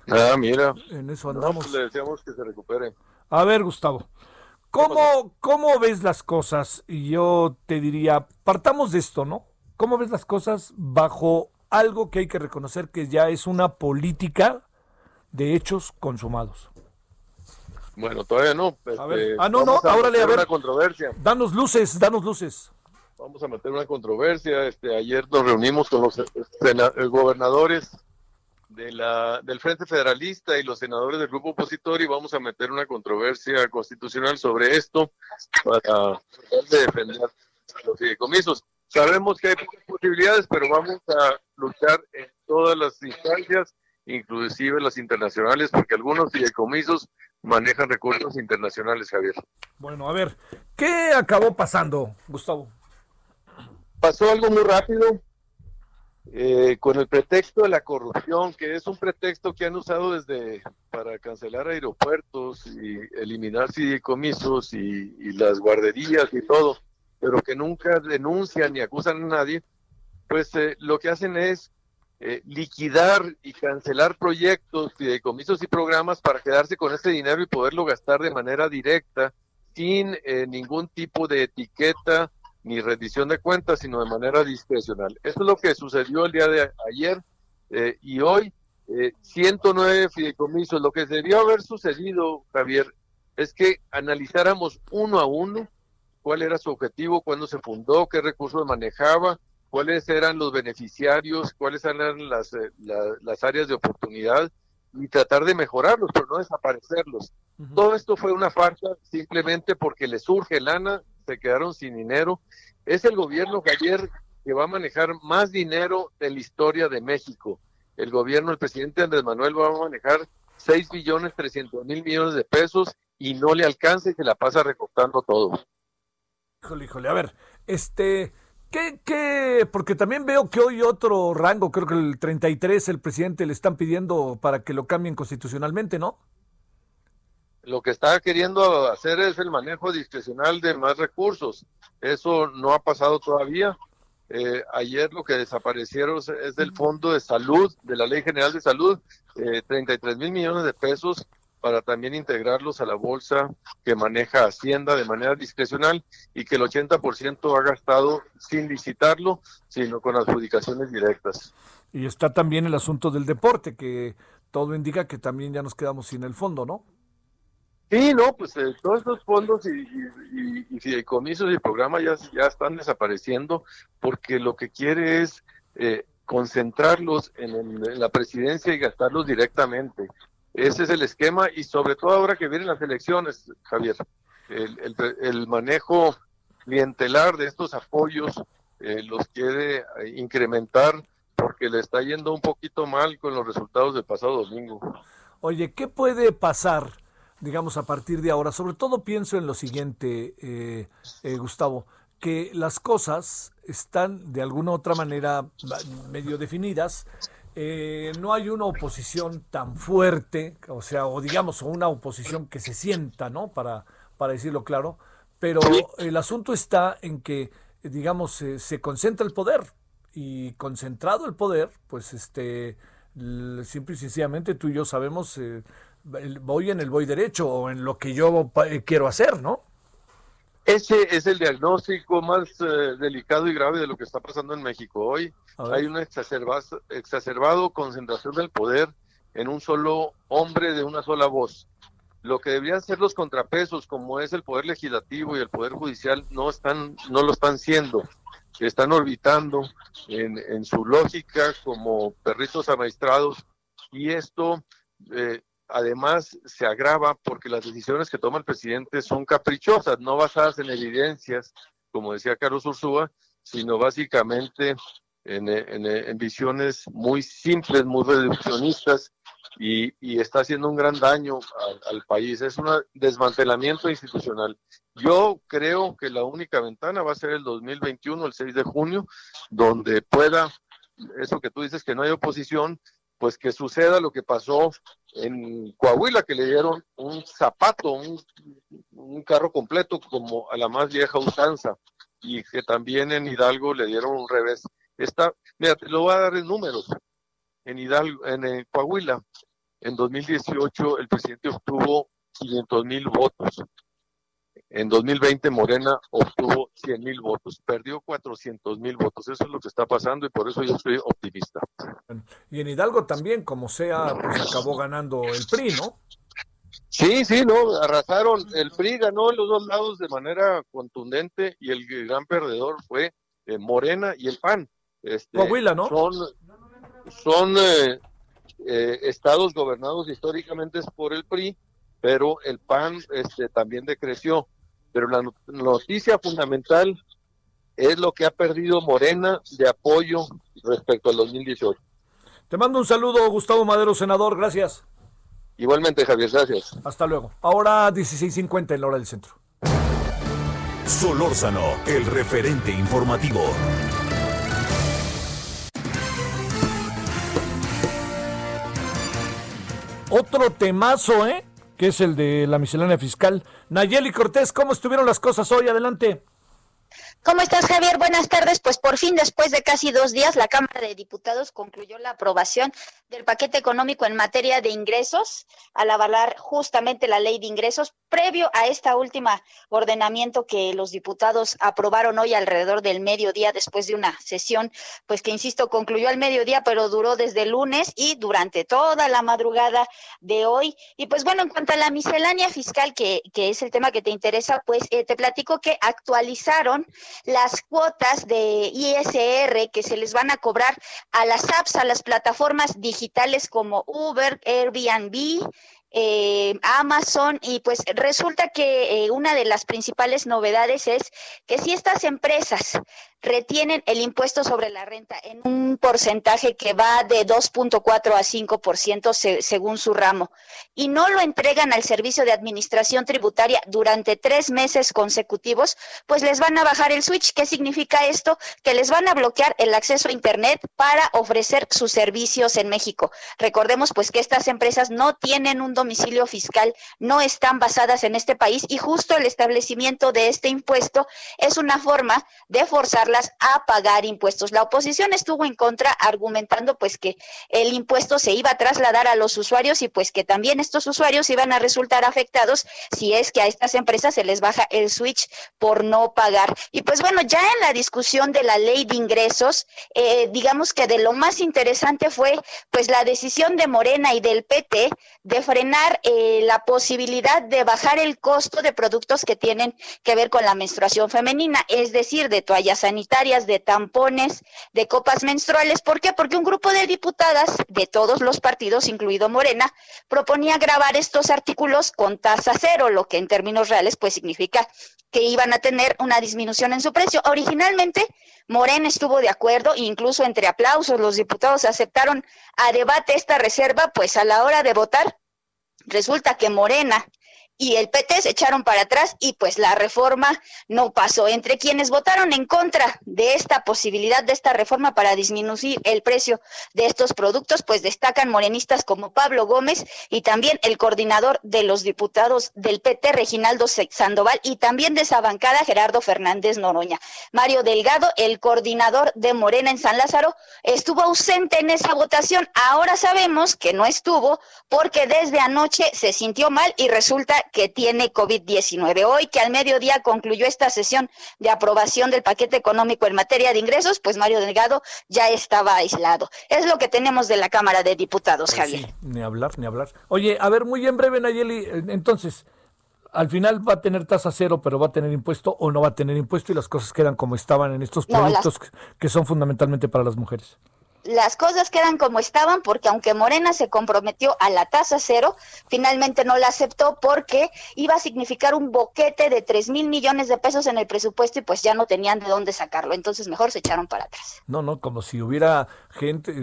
Ah, mira. En eso andamos. Pues le deseamos que se recupere. A ver, Gustavo, ¿cómo, ¿cómo ves las cosas? Y yo te diría, partamos de esto, ¿no? ¿Cómo ves las cosas bajo algo que hay que reconocer que ya es una política de hechos consumados? Bueno, todavía no. Este, ah, no, no, ahora le a ver. Una controversia. Danos luces, danos luces. Vamos a meter una controversia. Este, ayer nos reunimos con los eh, gobernadores de la, del Frente Federalista y los senadores del grupo opositor y vamos a meter una controversia constitucional sobre esto para defender los fideicomisos. Sabemos que hay pocas posibilidades, pero vamos a luchar en todas las instancias, inclusive las internacionales, porque algunos fideicomisos manejan recursos internacionales, Javier. Bueno, a ver, ¿qué acabó pasando, Gustavo? Pasó algo muy rápido, eh, con el pretexto de la corrupción, que es un pretexto que han usado desde para cancelar aeropuertos y eliminar fideicomisos y, y las guarderías y todo, pero que nunca denuncian ni acusan a nadie, pues eh, lo que hacen es eh, liquidar y cancelar proyectos, fideicomisos y programas para quedarse con ese dinero y poderlo gastar de manera directa, sin eh, ningún tipo de etiqueta ni rendición de cuentas, sino de manera discrecional. Eso es lo que sucedió el día de ayer eh, y hoy. 109 fideicomisos. Lo que debió haber sucedido, Javier, es que analizáramos uno a uno cuál era su objetivo, cuándo se fundó, qué recursos manejaba, cuáles eran los beneficiarios, cuáles eran las, eh, las áreas de oportunidad y tratar de mejorarlos, pero no desaparecerlos. Todo esto fue una farsa simplemente porque le surge lana, se quedaron sin dinero. Es el gobierno que ayer que va a manejar más dinero de la historia de México. El gobierno, el presidente Andrés Manuel va a manejar 6 billones 300 mil millones de pesos y no le alcanza y se la pasa recortando todo. Híjole, híjole, a ver, este, ¿Qué, qué? Porque también veo que hoy otro rango, creo que el 33, el presidente le están pidiendo para que lo cambien constitucionalmente, ¿no? Lo que está queriendo hacer es el manejo discrecional de más recursos. Eso no ha pasado todavía. Eh, ayer lo que desaparecieron es del Fondo de Salud, de la Ley General de Salud, eh, 33 mil millones de pesos para también integrarlos a la bolsa que maneja Hacienda de manera discrecional y que el 80% ha gastado sin licitarlo, sino con adjudicaciones directas. Y está también el asunto del deporte, que todo indica que también ya nos quedamos sin el fondo, ¿no? Sí, no, pues eh, todos estos fondos y, y, y, fideicomisos y programas ya, ya están desapareciendo porque lo que quiere es eh, concentrarlos en, en, la presidencia y gastarlos directamente. Ese es el esquema y sobre todo ahora que vienen las elecciones, Javier, el, manejo clientelar de estos apoyos eh, los quiere eh, incrementar porque le está yendo un poquito mal con los resultados del pasado domingo. Oye, ¿qué puede pasar, digamos, a partir de ahora? Sobre todo pienso en lo siguiente, eh, Gustavo, que las cosas están de alguna u otra manera medio definidas eh, no hay una oposición tan fuerte, o sea, o digamos, una oposición que se sienta, ¿no? Para, para decirlo claro, pero el asunto está en que, digamos, se concentra el poder y concentrado el poder, pues este, simple y sencillamente tú y yo sabemos, eh, voy en el voy derecho o en lo que yo eh, quiero hacer, ¿no? Ese es el diagnóstico más eh, delicado y grave de lo que está pasando en México hoy. Hay una exacerbado, concentración del poder en un solo hombre de una sola voz. Lo que deberían ser los contrapesos, como es el poder legislativo y el poder judicial, no están, no lo están siendo. Están orbitando en, en su lógica como perritos amaestrados y esto eh, además se agrava porque las decisiones que toma el presidente son caprichosas, no basadas en evidencias, como decía Carlos Ursúa, sino básicamente en, visiones muy simples, muy reduccionistas y, está haciendo un gran daño al, país. Es un desmantelamiento institucional. Yo creo que la única ventana va a ser el 2021, el 6 de junio, donde pueda, eso que tú dices que no hay oposición, pues que suceda lo que pasó en Coahuila, que le dieron un zapato, un, carro completo como a la más vieja usanza, y que también en Hidalgo le dieron un revés. Está, mira, te lo voy a dar en números. En Hidalgo, en, en Coahuila, en 2018 el presidente obtuvo 500 mil votos. En 2020 Morena obtuvo 100 mil votos, perdió 400 mil votos. Eso es lo que está pasando y por eso yo estoy optimista. Y en Hidalgo también, como sea, pues acabó ganando el PRI, ¿no? Sí, sí, no, arrasaron. El PRI ganó en los dos lados de manera contundente y el gran perdedor fue eh, Morena y el PAN. Este, Coahuila, ¿no? Son, son eh, eh, estados gobernados históricamente por el PRI, pero el PAN este, también decreció. Pero la noticia fundamental es lo que ha perdido Morena de apoyo respecto al 2018. Te mando un saludo, Gustavo Madero, senador, gracias. Igualmente, Javier, gracias. Hasta luego. Ahora 16.50 en la hora del centro. Solórzano, el referente informativo. Otro temazo, ¿eh? Que es el de la miscelánea fiscal. Nayeli Cortés, ¿cómo estuvieron las cosas hoy? Adelante. ¿Cómo estás, Javier? Buenas tardes. Pues por fin, después de casi dos días, la Cámara de Diputados concluyó la aprobación del paquete económico en materia de ingresos, al avalar justamente la ley de ingresos, previo a esta última ordenamiento que los diputados aprobaron hoy alrededor del mediodía, después de una sesión, pues que, insisto, concluyó al mediodía, pero duró desde el lunes y durante toda la madrugada de hoy. Y pues bueno, en cuanto a la miscelánea fiscal, que, que es el tema que te interesa, pues eh, te platico que actualizaron las cuotas de ISR que se les van a cobrar a las apps, a las plataformas digitales como Uber, Airbnb, eh, Amazon y pues resulta que eh, una de las principales novedades es que si estas empresas retienen el impuesto sobre la renta en un porcentaje que va de 2.4 a 5% se, según su ramo y no lo entregan al servicio de administración tributaria durante tres meses consecutivos, pues les van a bajar el switch. ¿Qué significa esto? Que les van a bloquear el acceso a Internet para ofrecer sus servicios en México. Recordemos pues que estas empresas no tienen un domicilio fiscal, no están basadas en este país y justo el establecimiento de este impuesto es una forma de forzar a pagar impuestos. La oposición estuvo en contra argumentando pues que el impuesto se iba a trasladar a los usuarios y pues que también estos usuarios iban a resultar afectados si es que a estas empresas se les baja el switch por no pagar. Y pues bueno, ya en la discusión de la ley de ingresos, eh, digamos que de lo más interesante fue pues la decisión de Morena y del PT de frenar eh, la posibilidad de bajar el costo de productos que tienen que ver con la menstruación femenina, es decir, de toallas sanitarias de tampones, de copas menstruales. ¿Por qué? Porque un grupo de diputadas de todos los partidos, incluido Morena, proponía grabar estos artículos con tasa cero, lo que en términos reales pues significa que iban a tener una disminución en su precio. Originalmente, Morena estuvo de acuerdo, incluso entre aplausos los diputados aceptaron a debate esta reserva, pues a la hora de votar resulta que Morena y el PT se echaron para atrás y pues la reforma no pasó. Entre quienes votaron en contra de esta posibilidad de esta reforma para disminuir el precio de estos productos, pues destacan morenistas como Pablo Gómez y también el coordinador de los diputados del PT, Reginaldo Sandoval, y también de esa bancada, Gerardo Fernández Noroña. Mario Delgado, el coordinador de Morena en San Lázaro, estuvo ausente en esa votación. Ahora sabemos que no estuvo porque desde anoche se sintió mal y resulta que tiene COVID-19. Hoy que al mediodía concluyó esta sesión de aprobación del paquete económico en materia de ingresos, pues Mario Delgado ya estaba aislado. Es lo que tenemos de la Cámara de Diputados, pues Javier. ni hablar, ni hablar. Oye, a ver, muy en breve, Nayeli, entonces, al final va a tener tasa cero, pero va a tener impuesto o no va a tener impuesto y las cosas quedan como estaban en estos productos que son fundamentalmente para las mujeres. Las cosas quedan como estaban porque aunque Morena se comprometió a la tasa cero, finalmente no la aceptó porque iba a significar un boquete de 3 mil millones de pesos en el presupuesto y pues ya no tenían de dónde sacarlo. Entonces mejor se echaron para atrás. No, no, como si hubiera gente,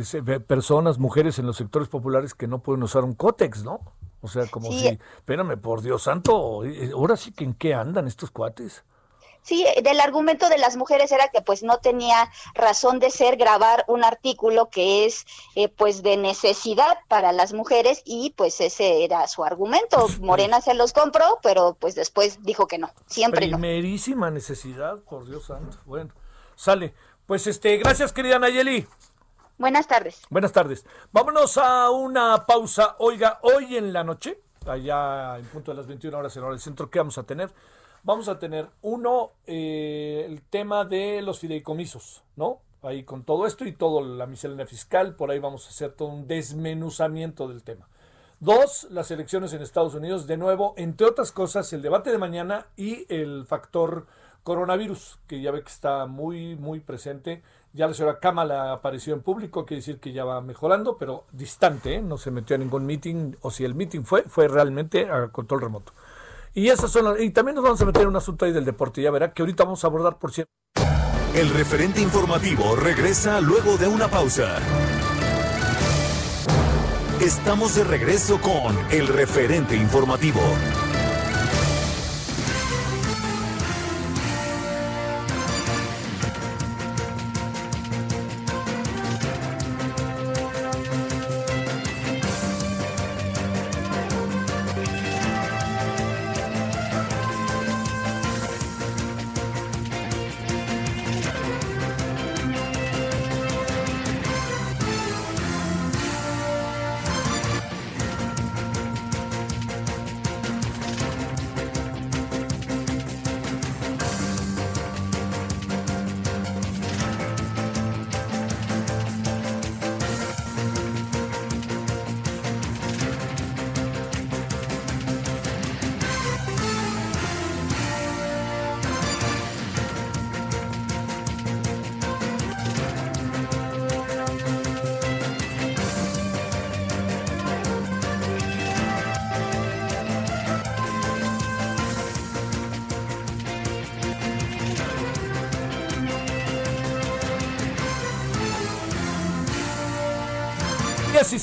personas, mujeres en los sectores populares que no pueden usar un cótex, ¿no? O sea, como si, espérame, por Dios santo, eh, ahora sí que en qué andan estos cuates. Sí, del argumento de las mujeres era que pues no tenía razón de ser grabar un artículo que es eh, pues de necesidad para las mujeres y pues ese era su argumento. Morena se los compró, pero pues después dijo que no, siempre Primerísima necesidad, por Dios santo. Bueno, sale. Pues este, gracias querida Nayeli. Buenas tardes. Buenas tardes. Vámonos a una pausa. Oiga, hoy en la noche, allá en punto de las 21 horas en hora del centro, ¿qué vamos a tener? Vamos a tener uno, eh, el tema de los fideicomisos, ¿no? Ahí con todo esto y todo la miscelánea fiscal, por ahí vamos a hacer todo un desmenuzamiento del tema. Dos, las elecciones en Estados Unidos, de nuevo, entre otras cosas, el debate de mañana y el factor coronavirus, que ya ve que está muy, muy presente. Ya la señora Kamala apareció en público, quiere decir que ya va mejorando, pero distante, ¿eh? no se metió a ningún meeting, o si el meeting fue, fue realmente a control remoto. Y esas son y también nos vamos a meter en un asunto ahí del deporte, ya verá que ahorita vamos a abordar por cierto. El referente informativo regresa luego de una pausa. Estamos de regreso con el referente informativo.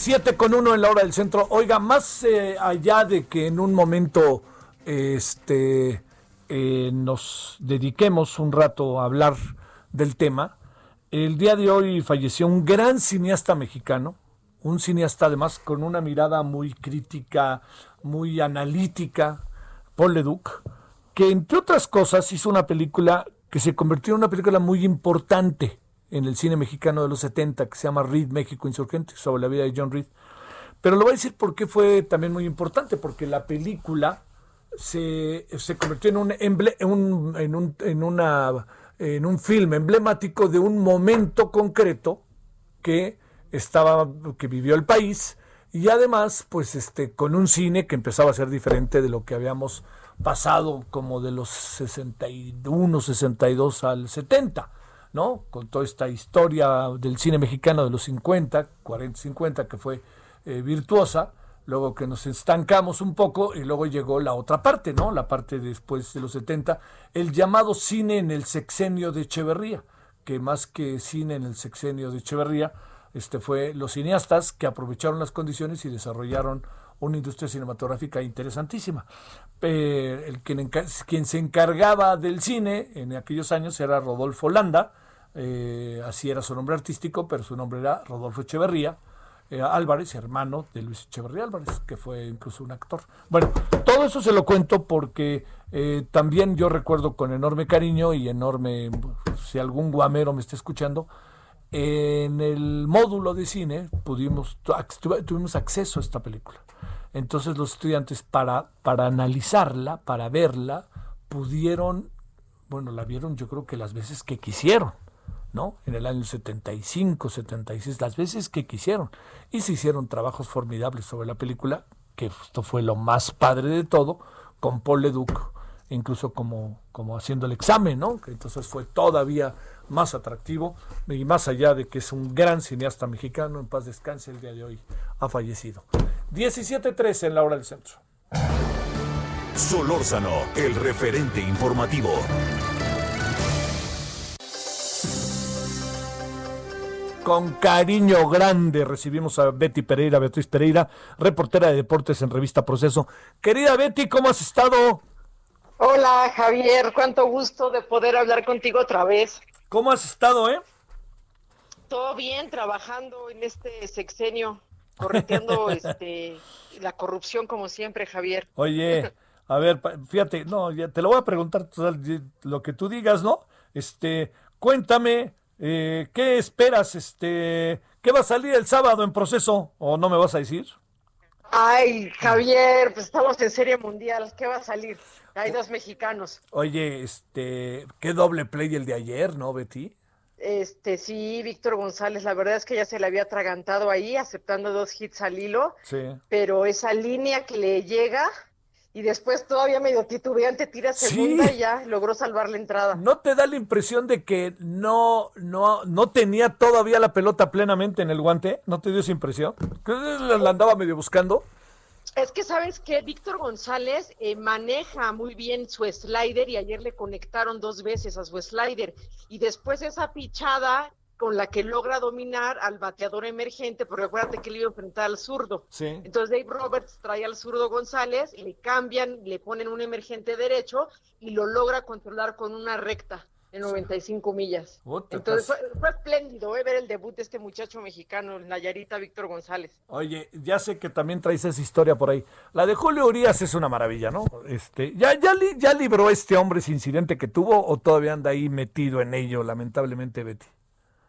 Siete con uno en la hora del centro. Oiga, más eh, allá de que en un momento este, eh, nos dediquemos un rato a hablar del tema, el día de hoy falleció un gran cineasta mexicano, un cineasta además con una mirada muy crítica, muy analítica, Paul Leduc, que entre otras cosas hizo una película que se convirtió en una película muy importante en el cine mexicano de los 70 que se llama Reed México Insurgente, sobre la vida de John Reed. Pero lo voy a decir porque fue también muy importante, porque la película se, se convirtió en un, un, en, un, en, una, en un film emblemático de un momento concreto que estaba, que vivió el país y además, pues este, con un cine que empezaba a ser diferente de lo que habíamos pasado como de los 61, 62 al 70. ¿No? Con toda esta historia del cine mexicano de los 50, 40, 50, que fue eh, virtuosa, luego que nos estancamos un poco y luego llegó la otra parte, ¿no? La parte después de los 70, el llamado cine en el sexenio de Echeverría, que más que cine en el sexenio de Echeverría, este fue los cineastas que aprovecharon las condiciones y desarrollaron una industria cinematográfica interesantísima. el quien, quien se encargaba del cine en aquellos años era Rodolfo Landa, eh, así era su nombre artístico, pero su nombre era Rodolfo Echeverría eh, Álvarez, hermano de Luis Echeverría Álvarez, que fue incluso un actor. Bueno, todo eso se lo cuento porque eh, también yo recuerdo con enorme cariño y enorme, si algún guamero me está escuchando, en el módulo de cine pudimos, tuvimos acceso a esta película. Entonces los estudiantes para, para analizarla, para verla, pudieron, bueno, la vieron yo creo que las veces que quisieron ¿no? En el año 75, 76, las veces que quisieron. Y se hicieron trabajos formidables sobre la película, que esto fue lo más padre de todo, con Paul Leduc incluso como, como haciendo el examen, ¿no? Que entonces fue todavía más atractivo y más allá de que es un gran cineasta mexicano, en paz descanse, el día de hoy ha fallecido. 17.13 en la hora del centro. Solórzano, el referente informativo. Con cariño grande recibimos a Betty Pereira, Beatriz Pereira, reportera de deportes en Revista Proceso. Querida Betty, ¿cómo has estado? Hola Javier, cuánto gusto de poder hablar contigo otra vez. ¿Cómo has estado, eh? Todo bien, trabajando en este sexenio, correteando este, la corrupción como siempre, Javier. Oye, a ver, fíjate, no, ya te lo voy a preguntar lo que tú digas, ¿no? Este, cuéntame, eh, ¿qué esperas? Este, ¿qué va a salir el sábado en proceso? ¿O no me vas a decir? Ay, Javier, pues estamos en Serie Mundial, ¿qué va a salir? Hay dos mexicanos. Oye, este, qué doble play el de ayer, ¿no, Betty? Este, sí, Víctor González, la verdad es que ya se le había atragantado ahí, aceptando dos hits al hilo. Sí. Pero esa línea que le llega, y después todavía medio titubeante tira segunda y ya logró salvar la entrada. ¿No te da la impresión de que no, no, no tenía todavía la pelota plenamente en el guante? ¿No te dio esa impresión? ¿Que la andaba medio buscando? Es que sabes que Víctor González eh, maneja muy bien su slider y ayer le conectaron dos veces a su slider y después esa pichada con la que logra dominar al bateador emergente, porque acuérdate que le iba a enfrentar al zurdo. Entonces Dave Roberts trae al zurdo González, le cambian, le ponen un emergente derecho y lo logra controlar con una recta en 95 millas. Entonces fue, espléndido ¿eh? ver el debut de este muchacho mexicano, Nayarita Víctor González. Oye, ya sé que también traes esa historia por ahí. La de Julio Urias es una maravilla, ¿no? Este, ¿ya, ya, ya libró este hombre ese incidente que tuvo o todavía anda ahí metido en ello, lamentablemente, Betty?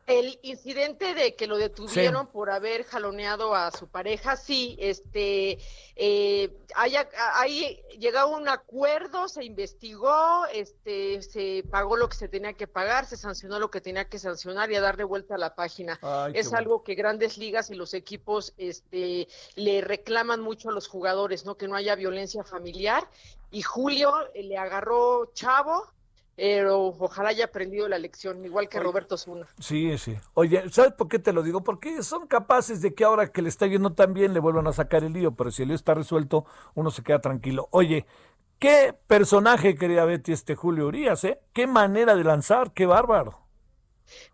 El incidente de que lo detuvieron por haber jaloneado a su pareja, sí, este, eh, haya, ahí llegó un acuerdo, se investigó, este, se pagó lo que se tenía que pagar, se sancionó lo que tenía que sancionar y a darle vuelta a la página. es algo que grandes ligas y los equipos, este, le reclaman mucho a los jugadores, ¿no? Que no haya violencia familiar. Y Julio eh, le agarró chavo, pero ojalá haya aprendido la lección, igual que Roberto Zuna. Sí, sí. Oye, ¿sabes por qué te lo digo? Porque son capaces de que ahora que le está yendo tan bien le vuelvan a sacar el lío, pero si el lío está resuelto, uno se queda tranquilo. Oye, qué personaje quería Betty este Julio Urias, ¿eh? Qué manera de lanzar, qué bárbaro.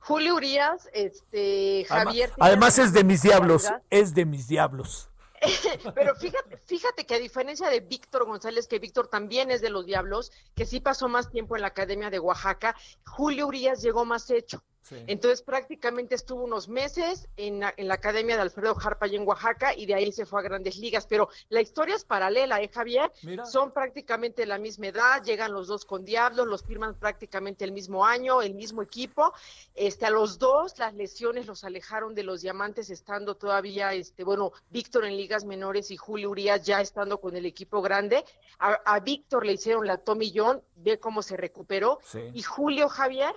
Julio Urias, este, Javier. además es de mis diablos, es de mis diablos. Pero fíjate, fíjate que a diferencia de Víctor González, que Víctor también es de los Diablos, que sí pasó más tiempo en la Academia de Oaxaca, Julio Urias llegó más hecho. Entonces prácticamente estuvo unos meses en la, en la, Academia de Alfredo Jarpa en Oaxaca y de ahí se fue a grandes ligas. Pero la historia es paralela, ¿eh, Javier? Son prácticamente la misma edad, llegan los dos con Diablos, los firman prácticamente el mismo año, el mismo equipo. Este, a los dos las lesiones los alejaron de los diamantes estando todavía, este, bueno, Víctor en ligas menores y Julio Urias ya estando con el equipo grande. A, Víctor le hicieron la Tommy John, ve cómo se recuperó. Y Julio Javier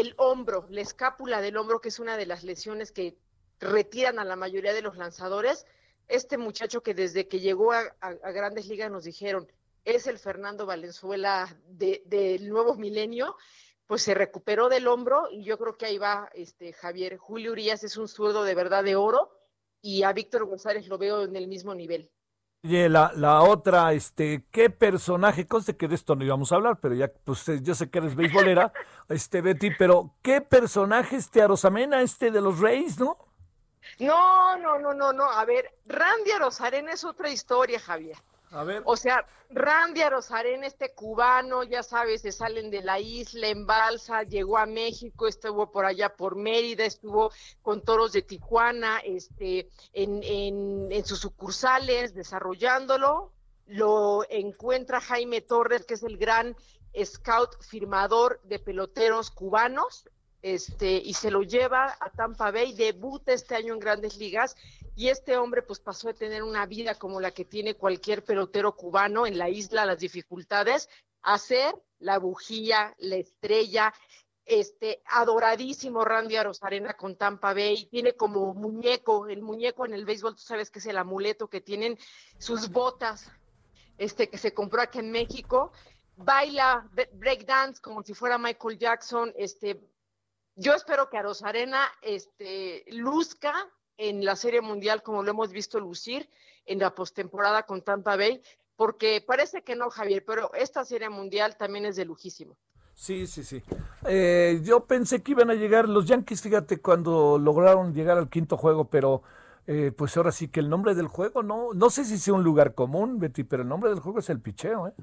el hombro, la escápula del hombro, que es una de las lesiones que retiran a la mayoría de los lanzadores. Este muchacho que desde que llegó a, grandes ligas nos dijeron, es el Fernando Valenzuela del nuevo milenio, pues se recuperó del hombro y yo creo que ahí va este Javier. Julio Urias es un zurdo de verdad de oro y a Víctor González lo veo en el mismo nivel. Oye, la, la otra, este, ¿qué personaje? Conste que de esto no íbamos a hablar, pero ya, pues eh, yo sé que eres beisbolera, este, Betty, pero ¿qué personaje este Arosamena, este de los Reyes, no? No, no, no, no, no. A ver, Randy Arosarena es otra historia, Javier. O sea, Randy Arozarena, este cubano, ya sabes, se salen de la isla en balsa, llegó a México, estuvo por allá por Mérida, estuvo con toros de Tijuana, este, en, en, en sus sucursales, desarrollándolo. Lo encuentra Jaime Torres, que es el gran scout firmador de peloteros cubanos, este, y se lo lleva a Tampa Bay, debuta este año en grandes ligas y este hombre pues pasó de tener una vida como la que tiene cualquier pelotero cubano en la isla, las dificultades, a ser la bujía, la estrella, este adoradísimo Randy Arozarena con Tampa Bay, tiene como muñeco, el muñeco en el béisbol, tú sabes que es el amuleto que tienen sus botas, este que se compró aquí en México, baila breakdance como si fuera Michael Jackson, este, yo espero que a Rosarena este, luzca en la Serie Mundial como lo hemos visto lucir en la postemporada con Tampa Bay, porque parece que no, Javier, pero esta Serie Mundial también es de lujísimo. Sí, sí, sí. Eh, yo pensé que iban a llegar los Yankees, fíjate, cuando lograron llegar al quinto juego, pero eh, pues ahora sí que el nombre del juego, no, no sé si sea un lugar común, Betty, pero el nombre del juego es el picheo, ¿eh?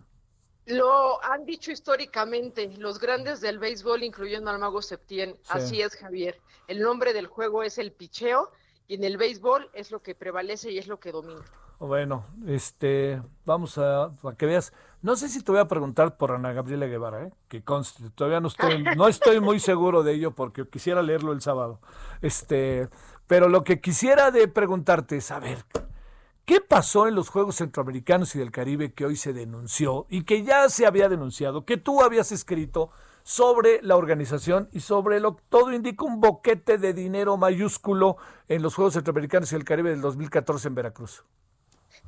Lo han dicho históricamente los grandes del béisbol, incluyendo al mago Septién. Así es, Javier. El nombre del juego es el picheo y en el béisbol es lo que prevalece y es lo que domina. Bueno, este, vamos a, que veas. No sé si te voy a preguntar por Ana Gabriela Guevara, ¿eh? que conste, todavía no estoy, no estoy muy seguro de ello porque quisiera leerlo el sábado. Este, pero lo que quisiera de preguntarte es, a ver, ¿Qué pasó en los Juegos Centroamericanos y del Caribe que hoy se denunció y que ya se había denunciado, que tú habías escrito sobre la organización y sobre lo que todo indica un boquete de dinero mayúsculo en los Juegos Centroamericanos y del Caribe del 2014 en Veracruz?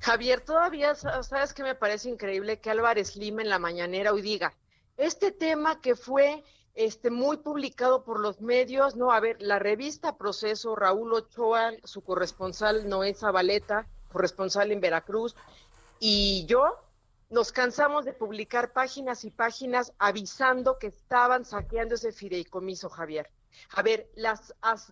Javier, todavía sabes que me parece increíble que Álvarez Lima en la mañanera hoy diga, este tema que fue este, muy publicado por los medios, no, a ver, la revista Proceso, Raúl Ochoa, su corresponsal Noé Zabaleta, corresponsal en Veracruz, y yo nos cansamos de publicar páginas y páginas avisando que estaban saqueando ese fideicomiso, Javier. A ver, la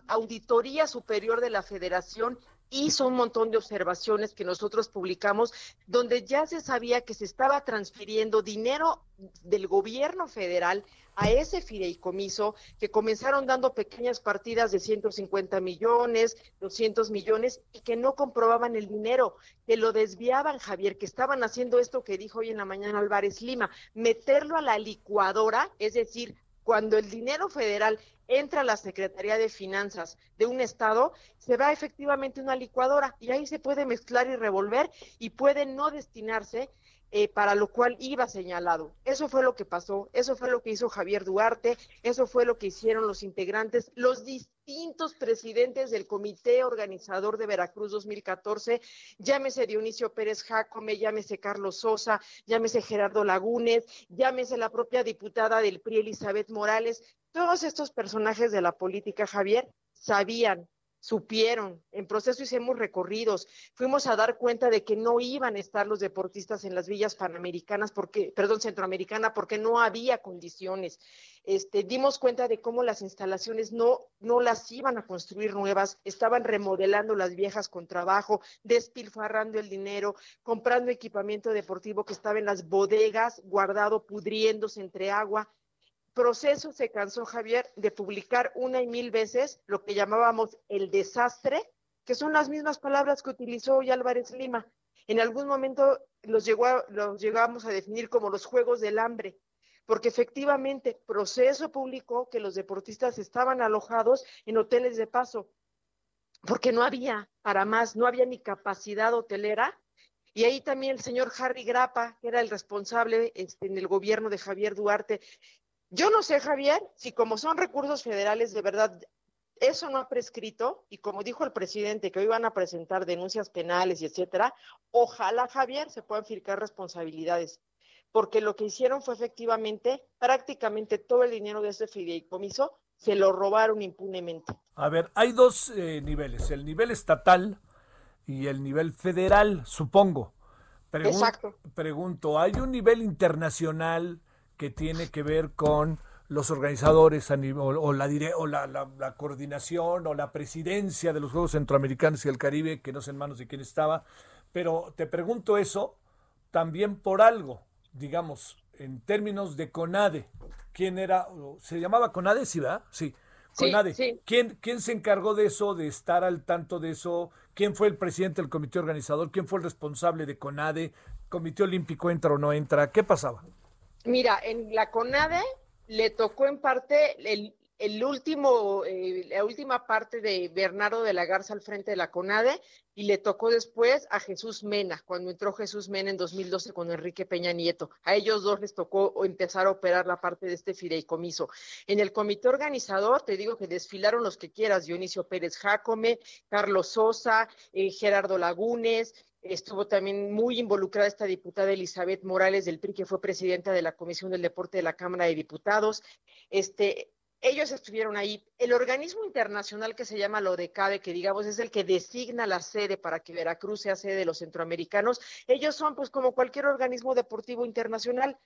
Auditoría Superior de la Federación hizo un montón de observaciones que nosotros publicamos, donde ya se sabía que se estaba transfiriendo dinero del gobierno federal a ese fideicomiso, que comenzaron dando pequeñas partidas de 150 millones, 200 millones, y que no comprobaban el dinero, que lo desviaban, Javier, que estaban haciendo esto que dijo hoy en la mañana Álvarez Lima, meterlo a la licuadora, es decir, cuando el dinero federal entra a la Secretaría de Finanzas de un estado, se va efectivamente una licuadora y ahí se puede mezclar y revolver y puede no destinarse eh, para lo cual iba señalado. Eso fue lo que pasó, eso fue lo que hizo Javier Duarte, eso fue lo que hicieron los integrantes, los distintos presidentes del comité organizador de Veracruz 2014, llámese Dionisio Pérez Jacome, llámese Carlos Sosa, llámese Gerardo Lagunes, llámese la propia diputada del PRI Elizabeth Morales, todos estos personajes de la política, Javier, sabían supieron, en proceso hicimos recorridos, fuimos a dar cuenta de que no iban a estar los deportistas en las villas panamericanas, porque, perdón, centroamericana, porque no había condiciones. Este, dimos cuenta de cómo las instalaciones no, no las iban a construir nuevas, estaban remodelando las viejas con trabajo, despilfarrando el dinero, comprando equipamiento deportivo que estaba en las bodegas, guardado, pudriéndose entre agua proceso se cansó Javier de publicar una y mil veces lo que llamábamos el desastre, que son las mismas palabras que utilizó hoy Álvarez Lima. En algún momento los, los llegamos a definir como los juegos del hambre, porque efectivamente proceso publicó que los deportistas estaban alojados en hoteles de paso, porque no había para más, no había ni capacidad hotelera y ahí también el señor Harry Grapa, que era el responsable este, en el gobierno de Javier Duarte, yo no sé, Javier, si como son recursos federales, de verdad, eso no ha prescrito, y como dijo el presidente, que hoy van a presentar denuncias penales y etcétera, ojalá, Javier, se puedan fijar responsabilidades, porque lo que hicieron fue efectivamente prácticamente todo el dinero de ese fideicomiso se lo robaron impunemente. A ver, hay dos eh, niveles, el nivel estatal y el nivel federal, supongo. Exacto. Pregunto, ¿hay un nivel internacional que tiene que ver con los organizadores o, la, o la, la, coordinación o la presidencia de los Juegos Centroamericanos y el Caribe, que no sé en manos de quién estaba, pero te pregunto eso también por algo, digamos, en términos de CONADE. ¿Quién era? ¿Se llamaba CONADE? Sí, ¿verdad? Sí. CONADE. ¿Quién, ¿Quién se encargó de eso, de estar al tanto de eso? ¿Quién fue el presidente del comité organizador? ¿Quién fue el responsable de CONADE? ¿Comité Olímpico entra o no entra? ¿Qué pasaba? Mira, en la CONADE le tocó en parte el, último, eh, la última parte de Bernardo de la Garza al frente de la CONADE y le tocó después a Jesús Mena, cuando entró Jesús Mena en 2012 con Enrique Peña Nieto. A ellos dos les tocó empezar a operar la parte de este fideicomiso. En el comité organizador, te digo que desfilaron los que quieras, Dionisio Pérez Jacome, Carlos Sosa, eh, Gerardo Lagunes, estuvo también muy involucrada esta diputada Elizabeth Morales del PRI, que fue presidenta de la Comisión del Deporte de la Cámara de Diputados. Este, ellos estuvieron ahí. El organismo internacional que se llama LODECADE, que digamos es el que designa la sede para que Veracruz sea sede de los centroamericanos, ellos son pues como cualquier organismo deportivo internacional.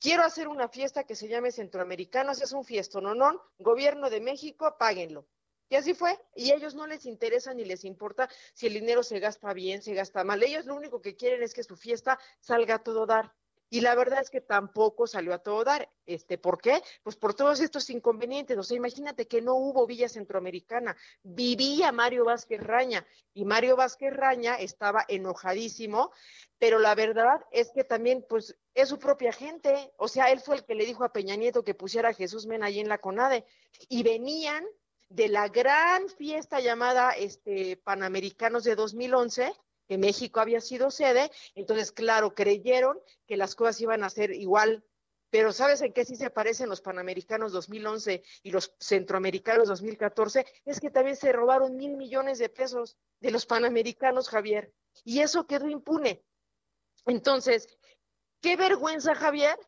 Quiero hacer una fiesta que se llame Centroamericanos, es un fiesto, no, no, gobierno de México, páguenlo. Y así fue. Y a ellos no les interesa ni les importa si el dinero se gasta bien, se gasta mal. Ellos lo único que quieren es que su fiesta salga a todo dar. Y la verdad es que tampoco salió a todo dar. Este, ¿Por qué? Pues por todos estos inconvenientes. O sea, imagínate que no hubo Villa Centroamericana. Vivía Mario Vázquez Raña y Mario Vázquez Raña estaba enojadísimo, pero la verdad es que también, pues, es su propia gente. O sea, él fue el que le dijo a Peña Nieto que pusiera a Jesús Mena allí en la CONADE. Y venían de la gran fiesta llamada este, Panamericanos de 2011 que México había sido sede, entonces, claro, creyeron que las cosas iban a ser igual. Pero ¿sabes en qué sí se parecen los Panamericanos 2011 y los Centroamericanos 2014? Es que también se robaron mil millones de pesos de los Panamericanos, Javier. Y eso quedó impune. Entonces, qué vergüenza, Javier,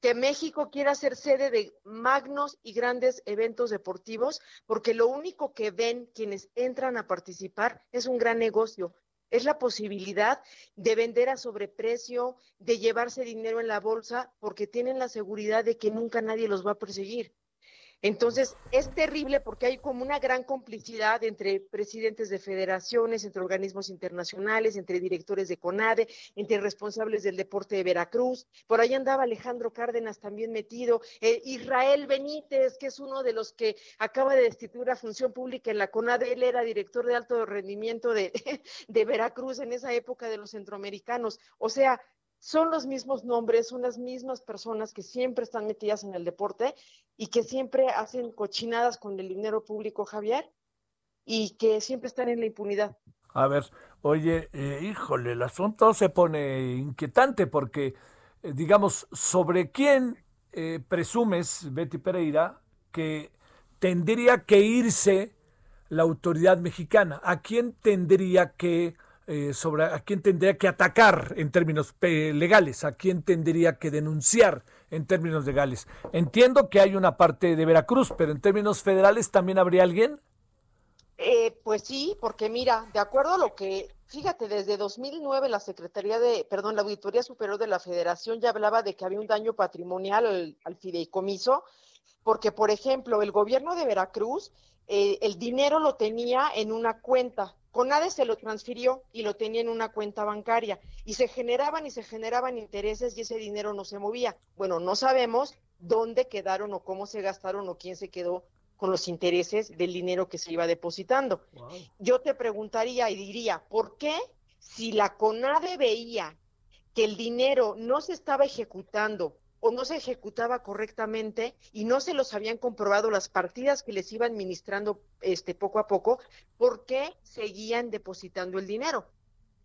que México quiera ser sede de magnos y grandes eventos deportivos, porque lo único que ven quienes entran a participar es un gran negocio, es la posibilidad de vender a sobreprecio, de llevarse dinero en la bolsa, porque tienen la seguridad de que nunca nadie los va a perseguir. Entonces, es terrible porque hay como una gran complicidad entre presidentes de federaciones, entre organismos internacionales, entre directores de CONADE, entre responsables del deporte de Veracruz. Por ahí andaba Alejandro Cárdenas también metido. Eh, Israel Benítez, que es uno de los que acaba de destituir a función pública en la CONADE, él era director de alto rendimiento de, de Veracruz en esa época de los centroamericanos. O sea, son los mismos nombres, son las mismas personas que siempre están metidas en el deporte y que siempre hacen cochinadas con el dinero público, Javier, y que siempre están en la impunidad. A ver, oye, eh, híjole, el asunto se pone inquietante porque, eh, digamos, ¿sobre quién eh, presumes, Betty Pereira, que tendría que irse la autoridad mexicana? ¿A quién tendría que eh, sobre a quién tendría que atacar en términos legales, a quién tendría que denunciar en términos legales. Entiendo que hay una parte de Veracruz, pero en términos federales también habría alguien. Eh, pues sí, porque mira, de acuerdo a lo que, fíjate, desde 2009 la Secretaría de, perdón, la Auditoría Superior de la Federación ya hablaba de que había un daño patrimonial al, fideicomiso, porque, por ejemplo, el gobierno de Veracruz, eh, el dinero lo tenía en una cuenta, CONADE se lo transfirió y lo tenía en una cuenta bancaria y se generaban y se generaban intereses y ese dinero no se movía. Bueno, no sabemos dónde quedaron o cómo se gastaron o quién se quedó con los intereses del dinero que se iba depositando. Yo te preguntaría y diría, ¿por qué si la CONADE veía que el dinero no se estaba ejecutando o no se ejecutaba correctamente y no se los habían comprobado las partidas que les iba administrando este poco a poco, ¿por qué seguían depositando el dinero?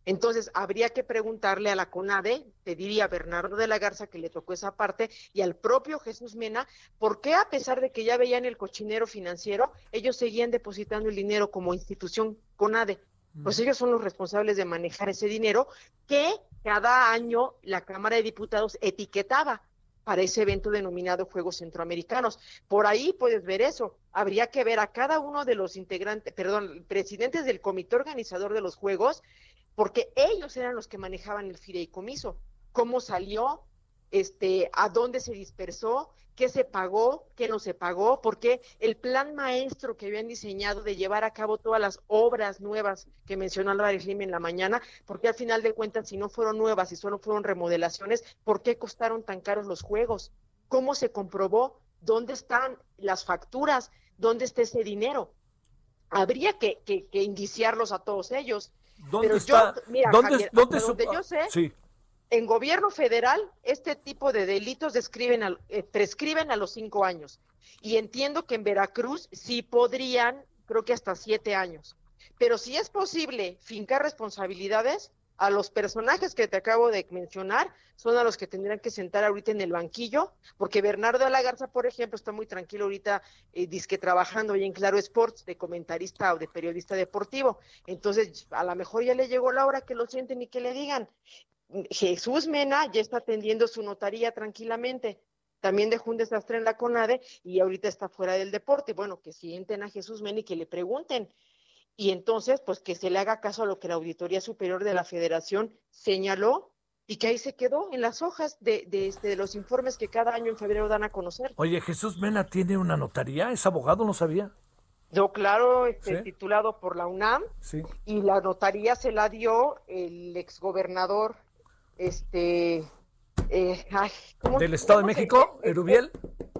Entonces, habría que preguntarle a la CONADE, te diría Bernardo de la Garza que le tocó esa parte, y al propio Jesús Mena, ¿por qué a pesar de que ya veían el cochinero financiero, ellos seguían depositando el dinero como institución CONADE? Pues mm. ellos son los responsables de manejar ese dinero que cada año la Cámara de Diputados etiquetaba para ese evento denominado Juegos Centroamericanos. Por ahí puedes ver eso. Habría que ver a cada uno de los integrantes, perdón, presidentes del comité organizador de los Juegos, porque ellos eran los que manejaban el fideicomiso. ¿Cómo salió? Este, a dónde se dispersó, qué se pagó, qué no se pagó, porque el plan maestro que habían diseñado de llevar a cabo todas las obras nuevas que mencionó Álvarez Lima en la mañana, porque al final de cuentas, si no fueron nuevas y solo fueron remodelaciones, ¿por qué costaron tan caros los juegos? ¿Cómo se comprobó? ¿Dónde están las facturas? ¿Dónde está ese dinero? Habría que, que, indiciarlos a todos ellos. ¿Dónde Pero está? Yo, mira, ¿Dónde, yo sé, sí en gobierno federal, este tipo de delitos describen eh, prescriben a los cinco años. Y entiendo que en Veracruz sí podrían, creo que hasta siete años. Pero si es posible fincar responsabilidades, a los personajes que te acabo de mencionar, son a los que tendrían que sentar ahorita en el banquillo, porque Bernardo de la Garza, por ejemplo, está muy tranquilo ahorita, eh, disque trabajando ahí en Claro Sports, de comentarista o de periodista deportivo. Entonces, a lo mejor ya le llegó la hora que lo sienten y que le digan. Jesús Mena ya está atendiendo su notaría tranquilamente. También dejó un desastre en la CONADE y ahorita está fuera del deporte. Bueno, que sienten a Jesús Mena y que le pregunten y entonces pues que se le haga caso a lo que la Auditoría Superior de la Federación señaló y que ahí se quedó en las hojas de, de, este, de los informes que cada año en febrero dan a conocer. Oye, Jesús Mena tiene una notaría, es abogado, no sabía. No, claro, este, titulado por la UNAM sí. y la notaría se la dio el exgobernador, este, eh, ay, ¿cómo, del Estado de México, Erubiel.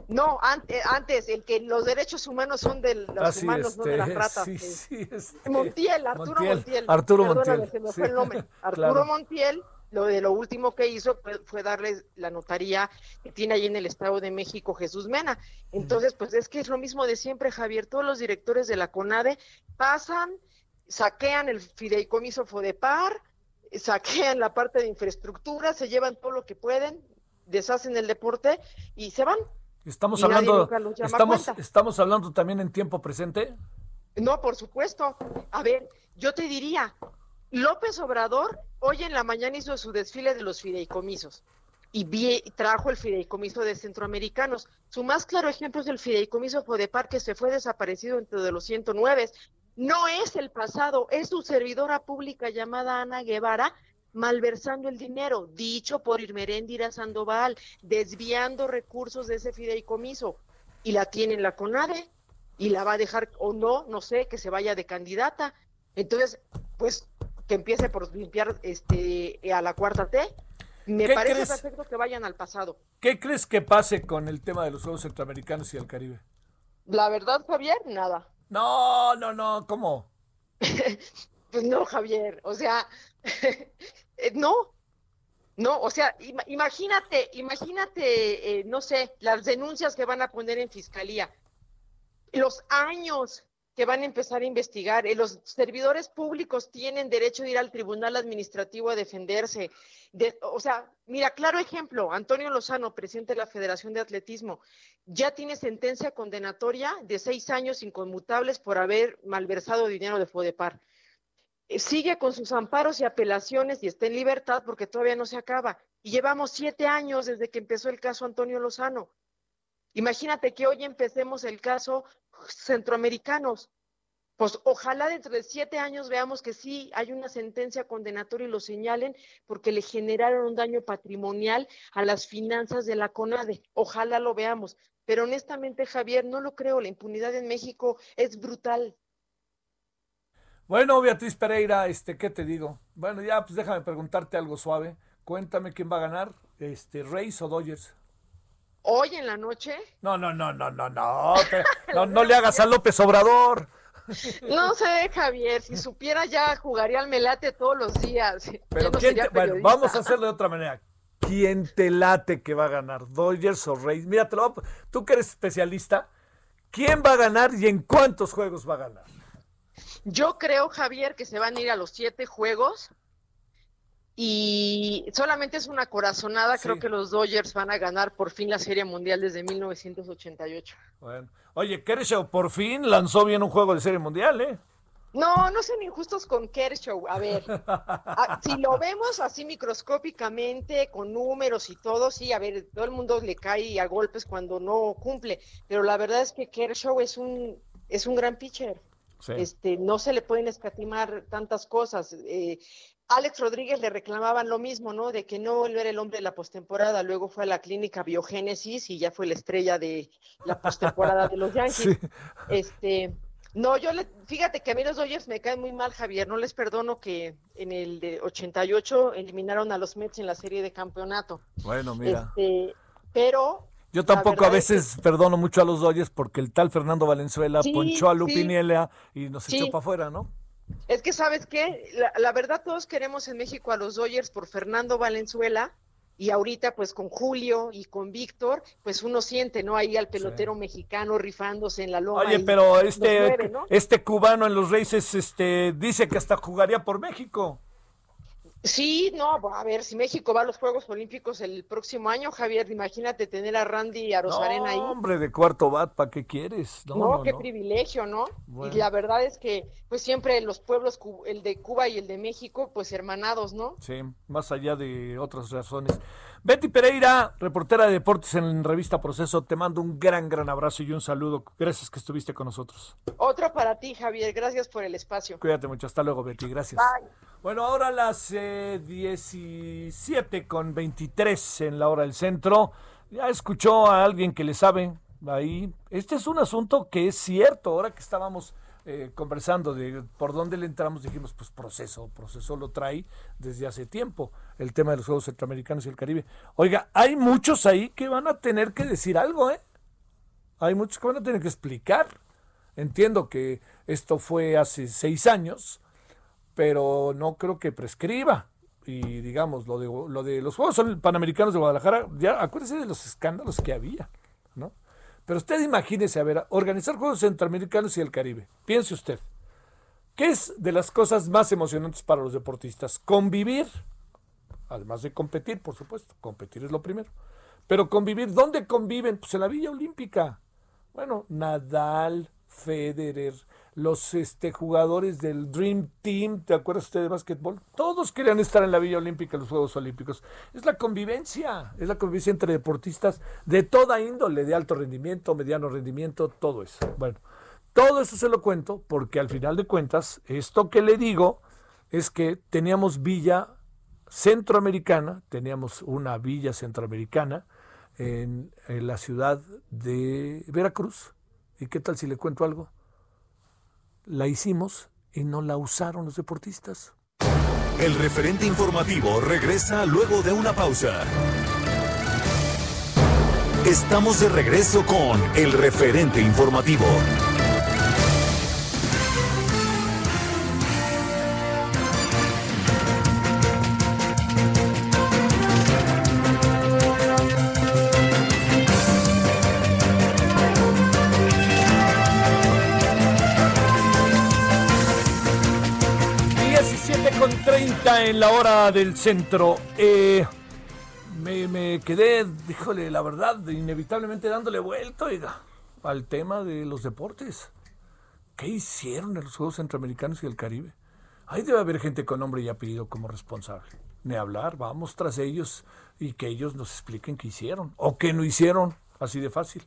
No, antes, antes, el que los derechos humanos son de los Ah, sí, humanos, no de las este, ratas. sí, eh. sí, este, Montiel, Arturo Montiel, Montiel. Arturo Montiel, se me sí. fue el nombre. Arturo Claro. Montiel, lo de lo último que hizo fue, fue darle la notaría que tiene ahí en el Estado de México Jesús Mena. Entonces, pues es que es lo mismo de siempre, Javier. Todos los directores de la CONADE pasan, saquean el fideicomiso FODEPAR, saquean la parte de infraestructura, se llevan todo lo que pueden, deshacen el deporte y se van. Estamos Y hablando, estamos, estamos hablando también en tiempo presente. No, por supuesto. A ver, yo te diría, López Obrador hoy en la mañana hizo su desfile de los fideicomisos y vi- trajo el fideicomiso de centroamericanos. Su más claro ejemplo es el fideicomiso Fodepar que se fue desaparecido entre de los 109. No es el pasado, es su servidora pública llamada Ana Guevara malversando el dinero, dicho por Irmeréndira Sandoval, desviando recursos de ese fideicomiso. Y la tiene en la CONADE y la va a dejar o no, no sé, que se vaya de candidata. Entonces, pues que empiece por limpiar este a la cuarta T. Me ¿Qué parece crees? perfecto que vayan al pasado. ¿Qué crees que pase con el tema de los Juegos Centroamericanos y el Caribe? La verdad, Javier, nada. No, no, no, ¿cómo? Pues no, Javier, o sea, eh, no, no, o sea, ima- imagínate, imagínate, eh, no sé, las denuncias que van a poner en fiscalía, los años que van a empezar a investigar, eh, los servidores públicos tienen derecho de ir al tribunal administrativo a defenderse. De- o sea, mira, claro ejemplo, Antonio Lozano, presidente de la Federación de Atletismo, ya tiene sentencia condenatoria de seis años inconmutables por haber malversado dinero de Fodepar eh, sigue con sus amparos y apelaciones y está en libertad porque todavía no se acaba. Y llevamos siete años desde que empezó el caso Antonio Lozano. Imagínate que hoy empecemos el caso centroamericanos. Pues ojalá dentro de siete años veamos que sí hay una sentencia condenatoria y lo señalen porque le generaron un daño patrimonial a las finanzas de la CONADE. Ojalá lo veamos. Pero honestamente, Javier, no lo creo. La impunidad en México es brutal. Bueno, Beatriz Pereira, este, ¿qué te digo? Bueno, ya pues déjame preguntarte algo suave. Cuéntame quién va a ganar, este, Reyes o Dodgers. Hoy en la noche No, no, no, no, no, no, no, no le hagas a López Obrador. No sé, Javier, si supiera ya jugaría al melate todos los días. Pero no quién te- bueno, vamos a hacerlo de otra manera. ¿Quién te late que va a ganar? ¿Dodgers o Reyes? Mira, te lo voy a- tú que eres especialista, ¿quién va a ganar y en cuántos juegos va a ganar? Yo creo, Javier, que se van a ir a los siete juegos y solamente es una corazonada. Sí. Creo que los Dodgers van a ganar por fin la Serie Mundial desde 1988. Bueno, oye, Kershaw por fin lanzó bien un juego de serie mundial, ¿eh? No, no sean injustos con Kershaw. A ver, a- si lo vemos así microscópicamente, con números y todo, sí, a ver, todo el mundo le cae a golpes cuando no cumple, pero la verdad es que Kershaw es un, es un gran pitcher. Sí. Este, no se le pueden escatimar tantas cosas. Eh, Alex Rodríguez le reclamaban lo mismo, ¿no? De que no él era el hombre de la postemporada, luego fue a la clínica Biogénesis y ya fue la estrella de la postemporada de los Yankees. Sí. Este, no, yo le, fíjate que a mí los Dodgers me caen muy mal, Javier. No les perdono que en el de 88 eliminaron a los Mets en la serie de campeonato. Bueno, mira. Este, pero Yo tampoco a verdad es que- veces perdono mucho a los Dodgers porque el tal Fernando Valenzuela Sí, ponchó a sí. Lupiniela y nos Sí. echó para afuera, ¿no? Es que, ¿sabes qué? La, la verdad, todos queremos en México a los Dodgers por Fernando Valenzuela y ahorita, pues con Julio y con Víctor, pues uno siente, ¿no? Ahí al pelotero mexicano rifándose en la loma. Oye, pero este, mueve, ¿no? este cubano en los Races este, dice que hasta jugaría por México. Sí, no, a ver, si México va a los Juegos Olímpicos el próximo año, Javier, imagínate tener a Randy y a Rosarena ahí. hombre, de cuarto bat, ¿para qué quieres? No, qué privilegio, ¿no? Y la verdad es que, pues siempre los pueblos, el de Cuba y el de México, pues hermanados, ¿no? Sí, más allá de otras razones. Betty Pereira, reportera de deportes en Revista Proceso, te mando un gran, gran abrazo y un saludo. Gracias que estuviste con nosotros. Otro para ti, Javier, gracias por el espacio. Cuídate mucho, hasta luego, Betty, gracias. Bye. Bueno, ahora las 17 con 23 en la hora del centro. Ya escuchó a alguien que le sabe ahí. Este es un asunto que es cierto. Ahora que estábamos eh, conversando de por dónde le entramos, dijimos, pues proceso. Proceso lo trae desde hace tiempo. El tema de los Juegos Centroamericanos y el Caribe. Oiga, hay muchos ahí que van a tener que decir algo, ¿eh? Hay muchos que van a tener que explicar. Entiendo que esto fue hace seis años pero no creo que prescriba. Y digamos, lo de, lo de los Juegos Panamericanos de Guadalajara, ya acuérdese de los escándalos que había, ¿no? Pero usted imagínese, a ver, organizar Juegos Centroamericanos y el Caribe. Piense usted, ¿qué es de las cosas más emocionantes para los deportistas? Convivir, además de competir, por supuesto, competir es lo primero. Pero convivir, ¿dónde conviven? Pues en la Villa Olímpica. Bueno, Nadal, Federer, los este, jugadores del Dream Team, ¿te acuerdas usted de básquetbol? Todos querían estar en la Villa Olímpica en los Juegos Olímpicos. Es la convivencia, es la convivencia entre deportistas de toda índole, de alto rendimiento, mediano rendimiento, todo eso. Bueno, todo eso se lo cuento porque al final de cuentas, esto que le digo es que teníamos Villa Centroamericana, teníamos una Villa Centroamericana en, en la ciudad de Veracruz. ¿Y qué tal si le cuento algo? La hicimos y no la usaron los deportistas. El referente informativo regresa luego de una pausa. Estamos de regreso con el referente informativo. Del centro. Eh, me, quedé, díjole, la verdad, inevitablemente dándole vuelta al tema de los deportes. ¿Qué hicieron en los Juegos Centroamericanos y el Caribe? Ahí debe haber gente con nombre y apellido como responsable. Ni hablar, vamos tras ellos y que ellos nos expliquen qué hicieron o qué no hicieron, así de fácil.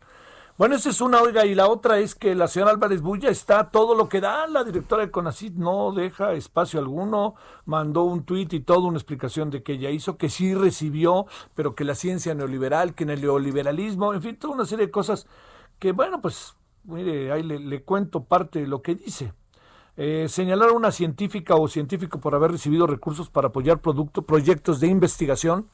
Bueno, esa es una, oiga, y la otra es que la señora Álvarez Bulla está todo lo que da, la directora de CONACID no deja espacio alguno, mandó un tuit y toda una explicación de que ella hizo, que sí recibió, pero que la ciencia neoliberal, que en el neoliberalismo, en fin, toda una serie de cosas que, bueno, pues, mire, ahí le, cuento parte de lo que dice. Eh, señalar a una científica o científico por haber recibido recursos para apoyar producto, proyectos de investigación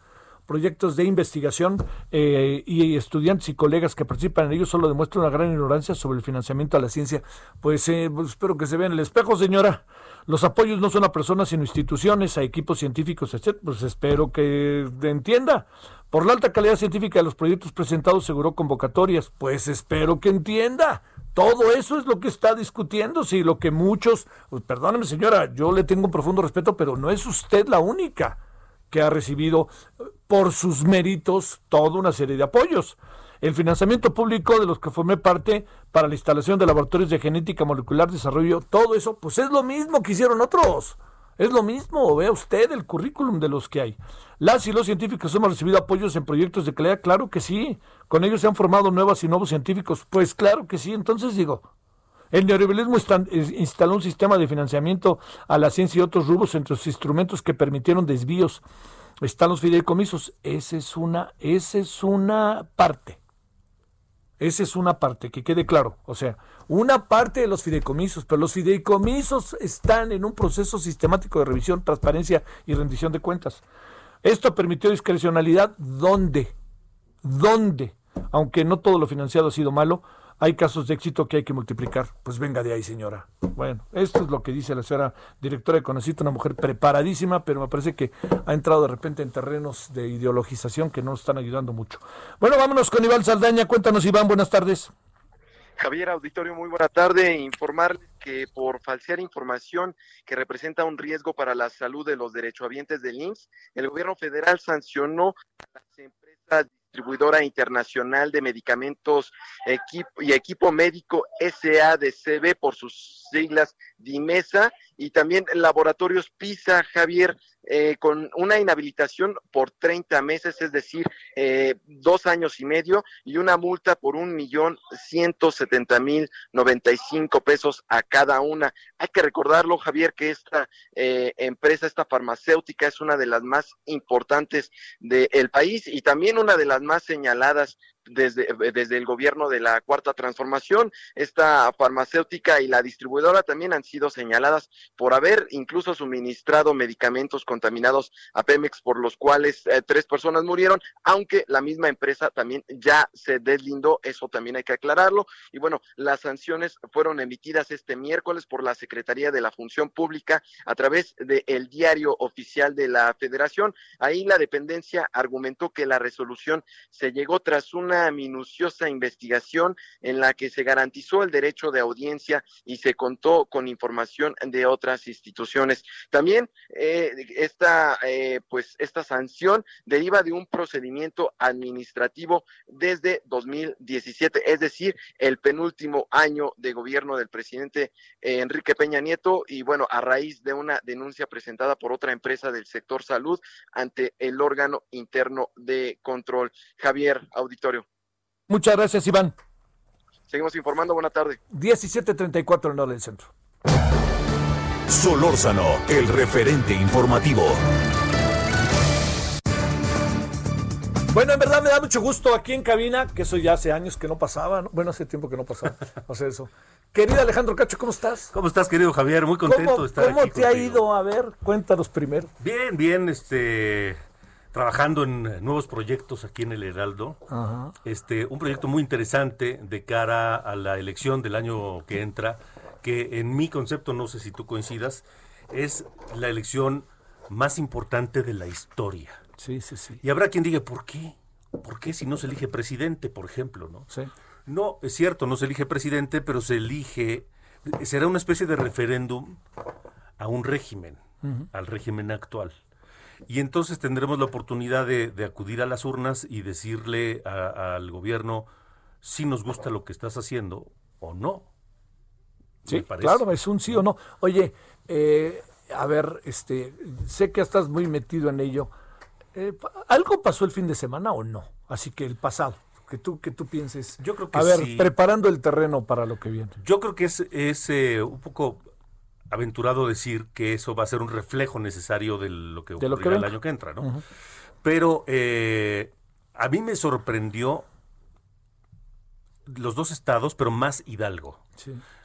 proyectos de investigación eh, y estudiantes y colegas que participan en ellos solo demuestra una gran ignorancia sobre el financiamiento a la ciencia. Pues, eh, pues, espero que se vea en el espejo, señora. Los apoyos no son a personas, sino instituciones, a equipos científicos, etc. Pues espero que entienda. Por la alta calidad científica de los proyectos presentados, seguro convocatorias. Pues espero que entienda. Todo eso es lo que está discutiendo, si lo que muchos, pues, perdóneme señora, yo le tengo un profundo respeto, pero no es usted la única que ha recibido por sus méritos toda una serie de apoyos. El financiamiento público de los que formé parte para la instalación de laboratorios de genética molecular, desarrollo, todo eso, pues es lo mismo que hicieron otros. Es lo mismo, vea usted el currículum de los que hay. Las y los científicos hemos recibido apoyos en proyectos de calidad, claro que sí. Con ellos se han formado nuevas y nuevos científicos, pues claro que sí. Entonces digo, el neoliberalismo instaló un sistema de financiamiento a la ciencia y otros rubros entre los instrumentos que permitieron desvíos. Están los fideicomisos. Esa es una, esa es una parte. Esa es una parte, que quede claro. O sea, una parte de los fideicomisos, pero los fideicomisos están en un proceso sistemático de revisión, transparencia y rendición de cuentas. Esto permitió discrecionalidad. ¿Dónde? ¿Dónde? Aunque no todo lo financiado ha sido malo, hay casos de éxito que hay que multiplicar. Pues venga de ahí, señora. Bueno, esto es lo que dice la señora directora de Conocito, una mujer preparadísima, pero me parece que ha entrado de repente en terrenos de ideologización que no nos están ayudando mucho. Bueno, vámonos con Iván Saldaña. Cuéntanos, Iván, buenas tardes. Javier Auditorio, muy buena tarde. Informarles que por falsear información que representa un riesgo para la salud de los derechohabientes del IMSS, el gobierno federal sancionó a las empresas distribuidora internacional de medicamentos equipo, y equipo médico SADCB por sus siglas DIMESA y también laboratorios PISA, Javier, eh, con una inhabilitación por 30 meses, es decir, eh, dos años y medio, y una multa por un millón ciento setenta mil noventa y cinco pesos a cada una. Hay que recordarlo, Javier, que esta eh, empresa, esta farmacéutica, es una de las más importantes del país y también una de las más señaladas desde, desde el gobierno de la Cuarta Transformación. Esta farmacéutica y la distribuidora también han sido señaladas por haber incluso suministrado medicamentos contaminados a Pemex, por los cuales eh, tres personas murieron, aunque la misma empresa también ya se deslindó, eso también hay que aclararlo. Y bueno, las sanciones fueron emitidas este miércoles por la Secretaría de la Función Pública a través del diario oficial de la Federación. Ahí la dependencia argumentó que la resolución se llegó tras una minuciosa investigación en la que se garantizó el derecho de audiencia y se contó con información de otras instituciones. También eh, esta, eh, pues esta sanción deriva de un procedimiento administrativo desde 2017, es decir, el penúltimo año de gobierno del presidente eh, Enrique Peña Nieto y bueno, a raíz de una denuncia presentada por otra empresa del sector salud ante el órgano interno de control. Javier, auditorio. Muchas gracias, Iván. Seguimos informando. Buena tarde. 17.34 en hora del centro. Solórzano, el referente informativo. Bueno, en verdad me da mucho gusto aquí en cabina, que eso ya hace años que no pasaba, bueno, hace tiempo que no pasaba hacer eso. Querido Alejandro Cacho, ¿cómo estás? ¿Cómo estás, querido Javier? Muy contento de estar aquí. ¿Cómo te ha ido? A ver, cuéntanos primero. Bien, bien, este trabajando en nuevos proyectos aquí en el Heraldo. Este, un proyecto muy interesante de cara a la elección del año que entra, que en mi concepto, no sé si tú coincidas, es la elección más importante de la historia. Sí, sí, sí. Y habrá quien diga, ¿por qué? ¿Por qué si no se elige presidente, por ejemplo, no? Sí. No, es cierto, no se elige presidente, pero se elige, será una especie de referéndum a un régimen, al régimen actual. Y entonces tendremos la oportunidad de, acudir a las urnas y decirle al gobierno si nos gusta lo que estás haciendo o no. Sí, claro, es un sí o no. Oye, eh, a ver, este, sé que estás muy metido en ello. Eh, ¿Algo pasó el fin de semana o no? Así que el pasado, que tú, que tú pienses. Yo creo que A ver, preparando el terreno para lo que viene. Yo creo que es, es eh, un poco aventurado decir que eso va a ser un reflejo necesario de lo que ocurrirá el año que entra, ¿no? Pero eh, a mí me sorprendió los dos estados, pero más Hidalgo.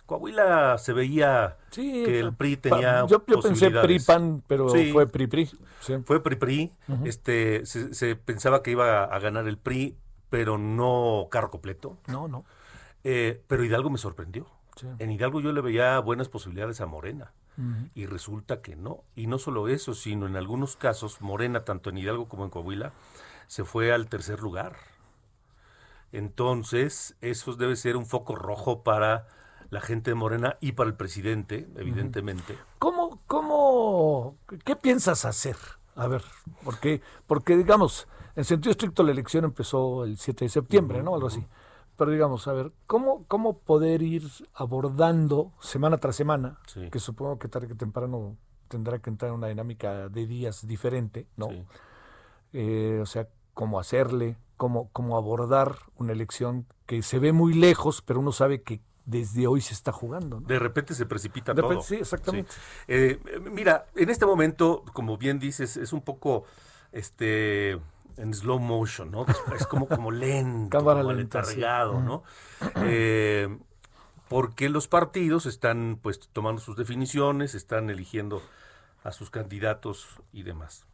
Coahuila se veía que el PRI tenía Yo, yo pensé PRI-PAN, pero fue PRI-PRI. Fue PRI-PRI. este, se, pensaba que iba a ganar el PRI, pero no carro completo. No, no. Eh, pero Hidalgo me sorprendió. En Hidalgo yo le veía buenas posibilidades a Morena y resulta que no. Y no solo eso, sino en algunos casos Morena, tanto en Hidalgo como en Coahuila, se fue al tercer lugar. Entonces, eso debe ser un foco rojo para la gente de Morena y para el presidente, evidentemente. ¿Cómo, cómo, qué piensas hacer? A ver, porque, porque digamos, en sentido estricto la elección empezó el 7 de septiembre, ¿no? Algo así. Pero digamos, a ver, ¿cómo, cómo poder ir abordando semana tras semana, que supongo que tarde que temprano tendrá que entrar en una dinámica de días diferente, ¿no? Eh, o sea, cómo hacerle, cómo, cómo abordar una elección que se ve muy lejos, pero uno sabe que desde hoy se está jugando. De repente se precipita todo. sí, exactamente. Eh, mira, en este momento, como bien dices, es un poco este en slow motion, ¿no? Es como, como lento, Cámara como lenta, ¿no? Eh, porque los partidos están pues tomando sus definiciones, están eligiendo a sus candidatos y demás.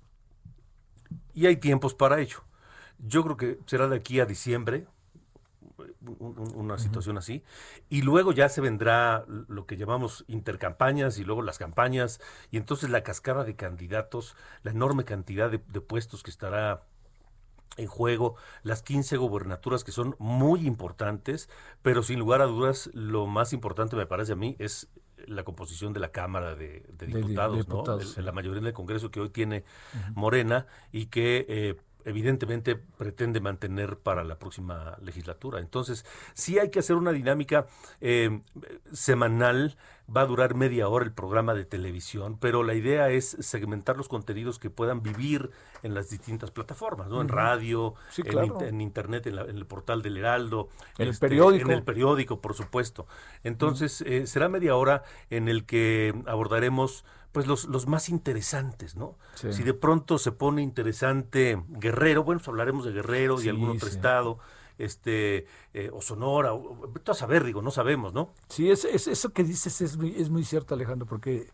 Y hay tiempos para ello. Yo creo que será de aquí a diciembre una situación así. Y luego ya se vendrá lo que llamamos intercampañas y luego las campañas. Y entonces la cascada de candidatos, la enorme cantidad de puestos que estará en juego las 15 gobernaturas que son muy importantes, pero sin lugar a dudas lo más importante me parece a mí es la composición de la Cámara de, Diputados, ¿no? la mayoría del Congreso que hoy tiene Morena y que eh, evidentemente pretende mantener para la próxima legislatura. Entonces, sí hay que hacer una dinámica eh, semanal, va a durar media hora el programa de televisión, pero la idea es segmentar los contenidos que puedan vivir en las distintas plataformas, ¿no? En radio, en, internet, en, el portal del Heraldo, en el este, periódico. En el periódico, por supuesto. Entonces, eh, será media hora en el que abordaremos pues los, los más interesantes, ¿no? Si de pronto se pone interesante Guerrero, bueno, pues hablaremos de Guerrero y algún otro estado, este, eh, o Sonora, o, a saber, digo, no sabemos, ¿no? Sí, es, es eso que dices es muy, es muy cierto, Alejandro, porque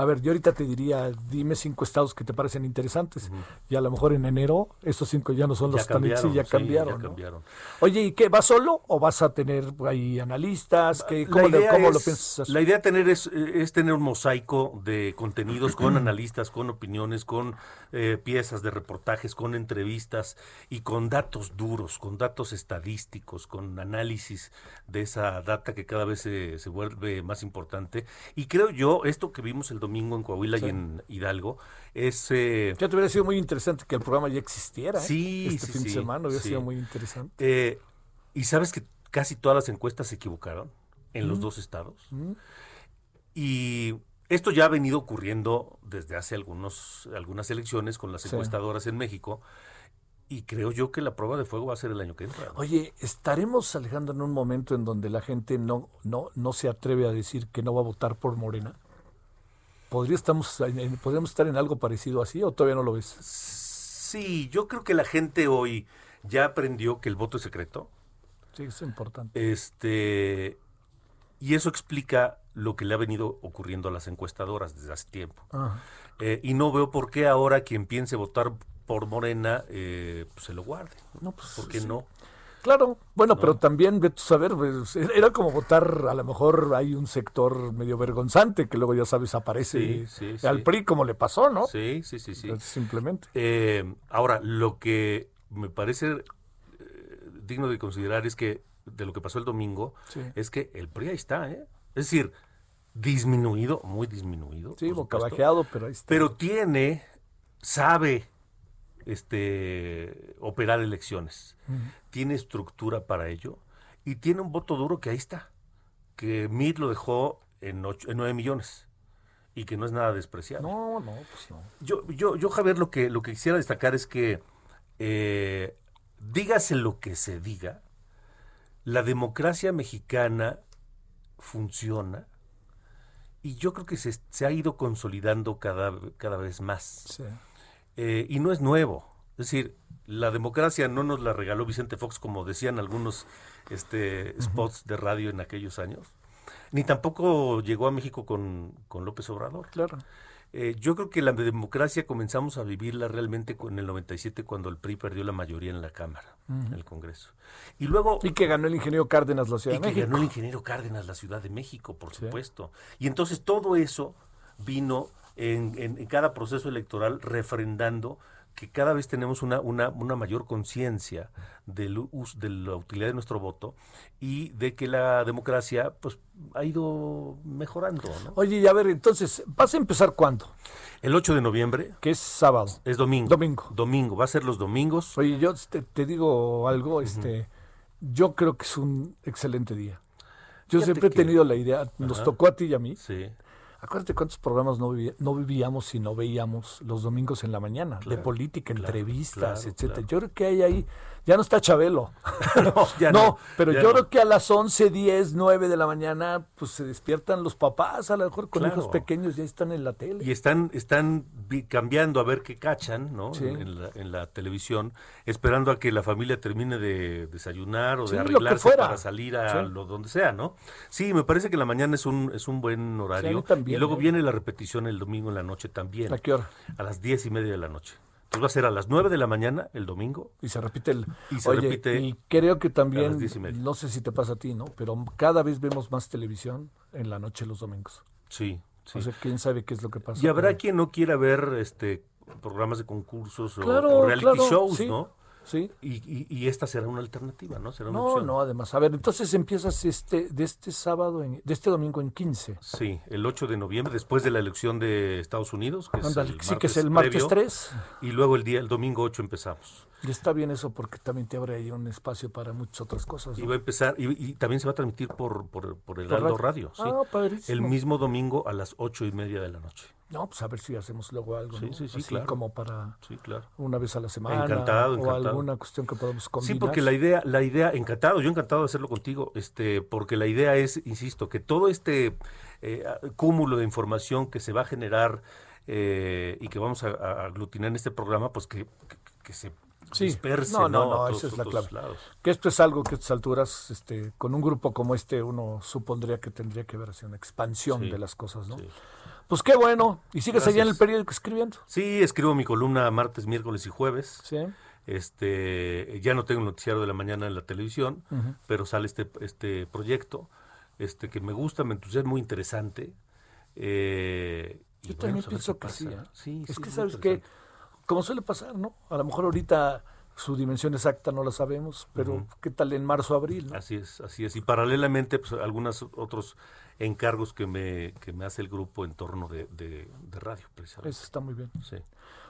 a ver, yo ahorita te diría, dime cinco estados que te parecen interesantes. Y a lo mejor en enero esos cinco ya no son los tan sí, ya cambiaron. Oye, ¿y qué? ¿Vas solo o vas a tener ahí analistas? ¿Qué, ¿Cómo, lo piensas? La idea tener es, es, tener un mosaico de contenidos con analistas, con opiniones, con eh, piezas de reportajes, con entrevistas y con datos duros, con datos estadísticos, con análisis de esa data que cada vez se, se vuelve más importante. Y creo yo, esto que vimos el domingo, domingo en Coahuila y en Hidalgo. Es, eh, ya te hubiera sido muy interesante que el programa ya existiera. ¿eh? Sí, este fin de semana hubiera sido muy interesante. Eh, y sabes que casi todas las encuestas se equivocaron en los mm. dos estados. Mm. Y esto ya ha venido ocurriendo desde hace algunos, algunas elecciones con las encuestadoras en México. Y creo yo que la prueba de fuego va a ser el año que entra. Oye, ¿estaremos, Alejandro, en un momento en donde la gente no, no, no se atreve a decir que no va a votar por Morena? ¿Podría estamos, ¿Podríamos estar en algo parecido así o todavía no lo ves? Sí, yo creo que la gente hoy ya aprendió que el voto es secreto. Sí, es importante. Este, y eso explica lo que le ha venido ocurriendo a las encuestadoras desde hace tiempo. Eh, y no veo por qué ahora quien piense votar por Morena eh, pues se lo guarde. No, pues, ¿Por qué no? Claro, bueno, pero también, de saber, pues, era como votar, a lo mejor hay un sector medio vergonzante que luego ya sabes aparece al PRI como le pasó, ¿no? Sí, sí, sí, sí. Simplemente. Eh, ahora, lo que me parece eh, digno de considerar es que de lo que pasó el domingo es que el PRI ahí está, ¿eh? Es decir, disminuido, muy disminuido. Sí, bocabajeado, pero ahí está. Pero tiene, sabe este, operar elecciones. Tiene estructura para ello y tiene un voto duro que ahí está, que Mid lo dejó en, ocho, en 9 millones y que no es nada despreciable. No, no, pues no. Yo, yo, yo Javier, lo que, lo que quisiera destacar es que, eh, dígase lo que se diga, la democracia mexicana funciona y yo creo que se, se ha ido consolidando cada, cada vez más. Sí. Eh, y no es nuevo. Es decir, la democracia no nos la regaló Vicente Fox, como decían algunos este, spots de radio en aquellos años, ni tampoco llegó a México con, López Obrador. Claro. Eh, yo creo que la democracia comenzamos a vivirla realmente en el 97 cuando el PRI perdió la mayoría en la Cámara, en el Congreso. Y luego... Y que ganó el ingeniero Cárdenas la Ciudad de México. Y que ganó el ingeniero Cárdenas la Ciudad de México, por supuesto. Y entonces todo eso vino en, cada proceso electoral refrendando que cada vez tenemos una, una, una mayor conciencia de la utilidad de nuestro voto y de que la democracia pues ha ido mejorando. Oye, y a ver, entonces, ¿vas a empezar cuándo? El 8 de noviembre. Que es sábado. Es domingo. Domingo. Domingo, va a ser los domingos. Oye, yo te, digo algo, este, yo creo que es un excelente día. Yo siempre he tenido la idea, nos tocó a ti y a mí. Sí Acuérdate cuántos programas no, no vivíamos si no veíamos los domingos en la mañana, de política, entrevistas, etcétera. Yo creo que hay ahí, ya no está Chabelo. no, ya no, pero yo creo que a las 11, 10, 9 de la mañana, pues se despiertan los papás, a lo mejor con hijos pequeños, ya están en la tele. Y están, están cambiando a ver qué cachan, ¿no? En, la, televisión, esperando a que la familia termine de desayunar o de arreglarse para salir a lo donde sea, ¿no? Sí, me parece que la mañana es un, es un buen horario. también y luego ¿eh? viene la repetición el domingo en la noche también. ¿A qué hora? A las diez y media de la noche. Entonces va a ser a las nueve de la mañana el domingo. Y se repite el. Y se repite. Y creo que también. No sé si te pasa a ti, ¿no? Pero cada vez vemos más televisión en la noche los domingos. Sí. sí. O sea, quién sabe qué es lo que pasa. Y habrá quien no quiera ver este programas de concursos o, reality shows, ¿no? Sí. Y, y, esta será una alternativa, ¿no? Será una no, opción. no, además. A ver, entonces empiezas este de este sábado, en, de este domingo en 15. Sí, el 8 de noviembre, después de la elección de Estados Unidos, que Ándale, es el sí, que es el martes previo, 3. Y luego el día, el domingo 8 empezamos. Y está bien eso porque también te abre ahí un espacio para muchas otras cosas. Y ¿no? va a empezar, y, y también se va a transmitir por, por, por el Aldo Radio. sí. Ah, padrísimo. el mismo domingo a las ocho y media de la noche. No, pues a ver si hacemos luego algo, Sí, ¿no? sí, sí, Así claro. como para Sí, claro. una vez a la semana. Encantado, O alguna cuestión que podamos combinar. Sí, porque la idea, la idea, encantado, yo encantado de hacerlo contigo, este, porque la idea es, insisto, que todo este eh, cúmulo de información que se va a generar eh, y que vamos a, a aglutinar en este programa, pues que, que, que se Sí. disperse, No, no, ¿no? esa es la clave. lados. Que esto es algo que a estas alturas, este, con un grupo como este, uno supondría que tendría que haber así una expansión Sí, de las cosas, ¿no? sí. Pues qué bueno. ¿Y sigues allá en el periódico escribiendo? Sí, escribo mi columna martes, miércoles y jueves. Sí. Este, ya no tengo el noticiario de la mañana en la televisión, pero sale este, este proyecto, este que me gusta, me entusiasma, es muy interesante. Eh, y Yo bueno, también pues, pienso que sí. ¿eh? Sí, es sí, que sabes que, como suele pasar, ¿no? A lo mejor ahorita su dimensión exacta no la sabemos, pero. ¿qué tal en marzo, abril? ¿no? Así es, así es. Y paralelamente, pues algunos otros encargos que me, que me hace el grupo en torno de, de, de radio, precisamente. Eso está muy bien. Sí.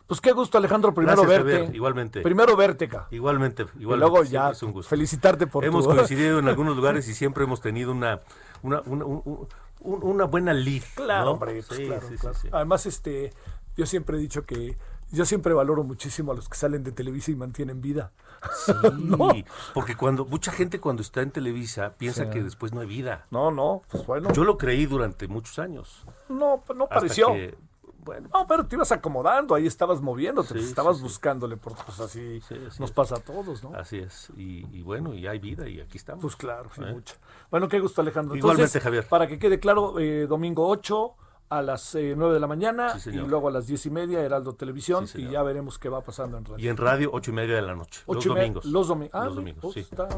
Pues qué gusto, Alejandro, primero Gracias, verte. Igualmente. Primero verte acá. Igualmente, Y igualmente. luego siempre ya es un gusto. felicitarte por Hemos tu... coincidido en algunos lugares y siempre hemos tenido una, una, una, un- un- un- una buena lead. Claro, ¿no? hombre, pues Sí, claro, sí, claro. Además, este, yo siempre he dicho que yo siempre valoro muchísimo a los que salen de Televisa y mantienen vida. Sí, ¿No? porque cuando mucha gente cuando está en Televisa piensa Sí. que después no hay vida. No, no, pues bueno. Yo lo creí durante muchos años. no, no hasta pareció. que, bueno, No, pero te ibas acomodando, ahí estabas moviéndote, Sí, pues, estabas buscándole, por, pues así Sí, así nos es. pasa a todos, ¿no? así es. Y, y bueno, y hay vida y aquí estamos. Pues claro, ¿Eh? mucho. Bueno, qué gusto, Alejandro. Igualmente, Entonces, Javier. Para que quede claro, eh, domingo 8 a las eh, 9 de la mañana Sí, y luego a las 10 y media, Heraldo Televisión, Sí, y ya veremos qué va pasando en radio. Y en radio, ocho y media de la noche. Ocho los domingos. Los, domi- ah, Los domingos, pues sí. está-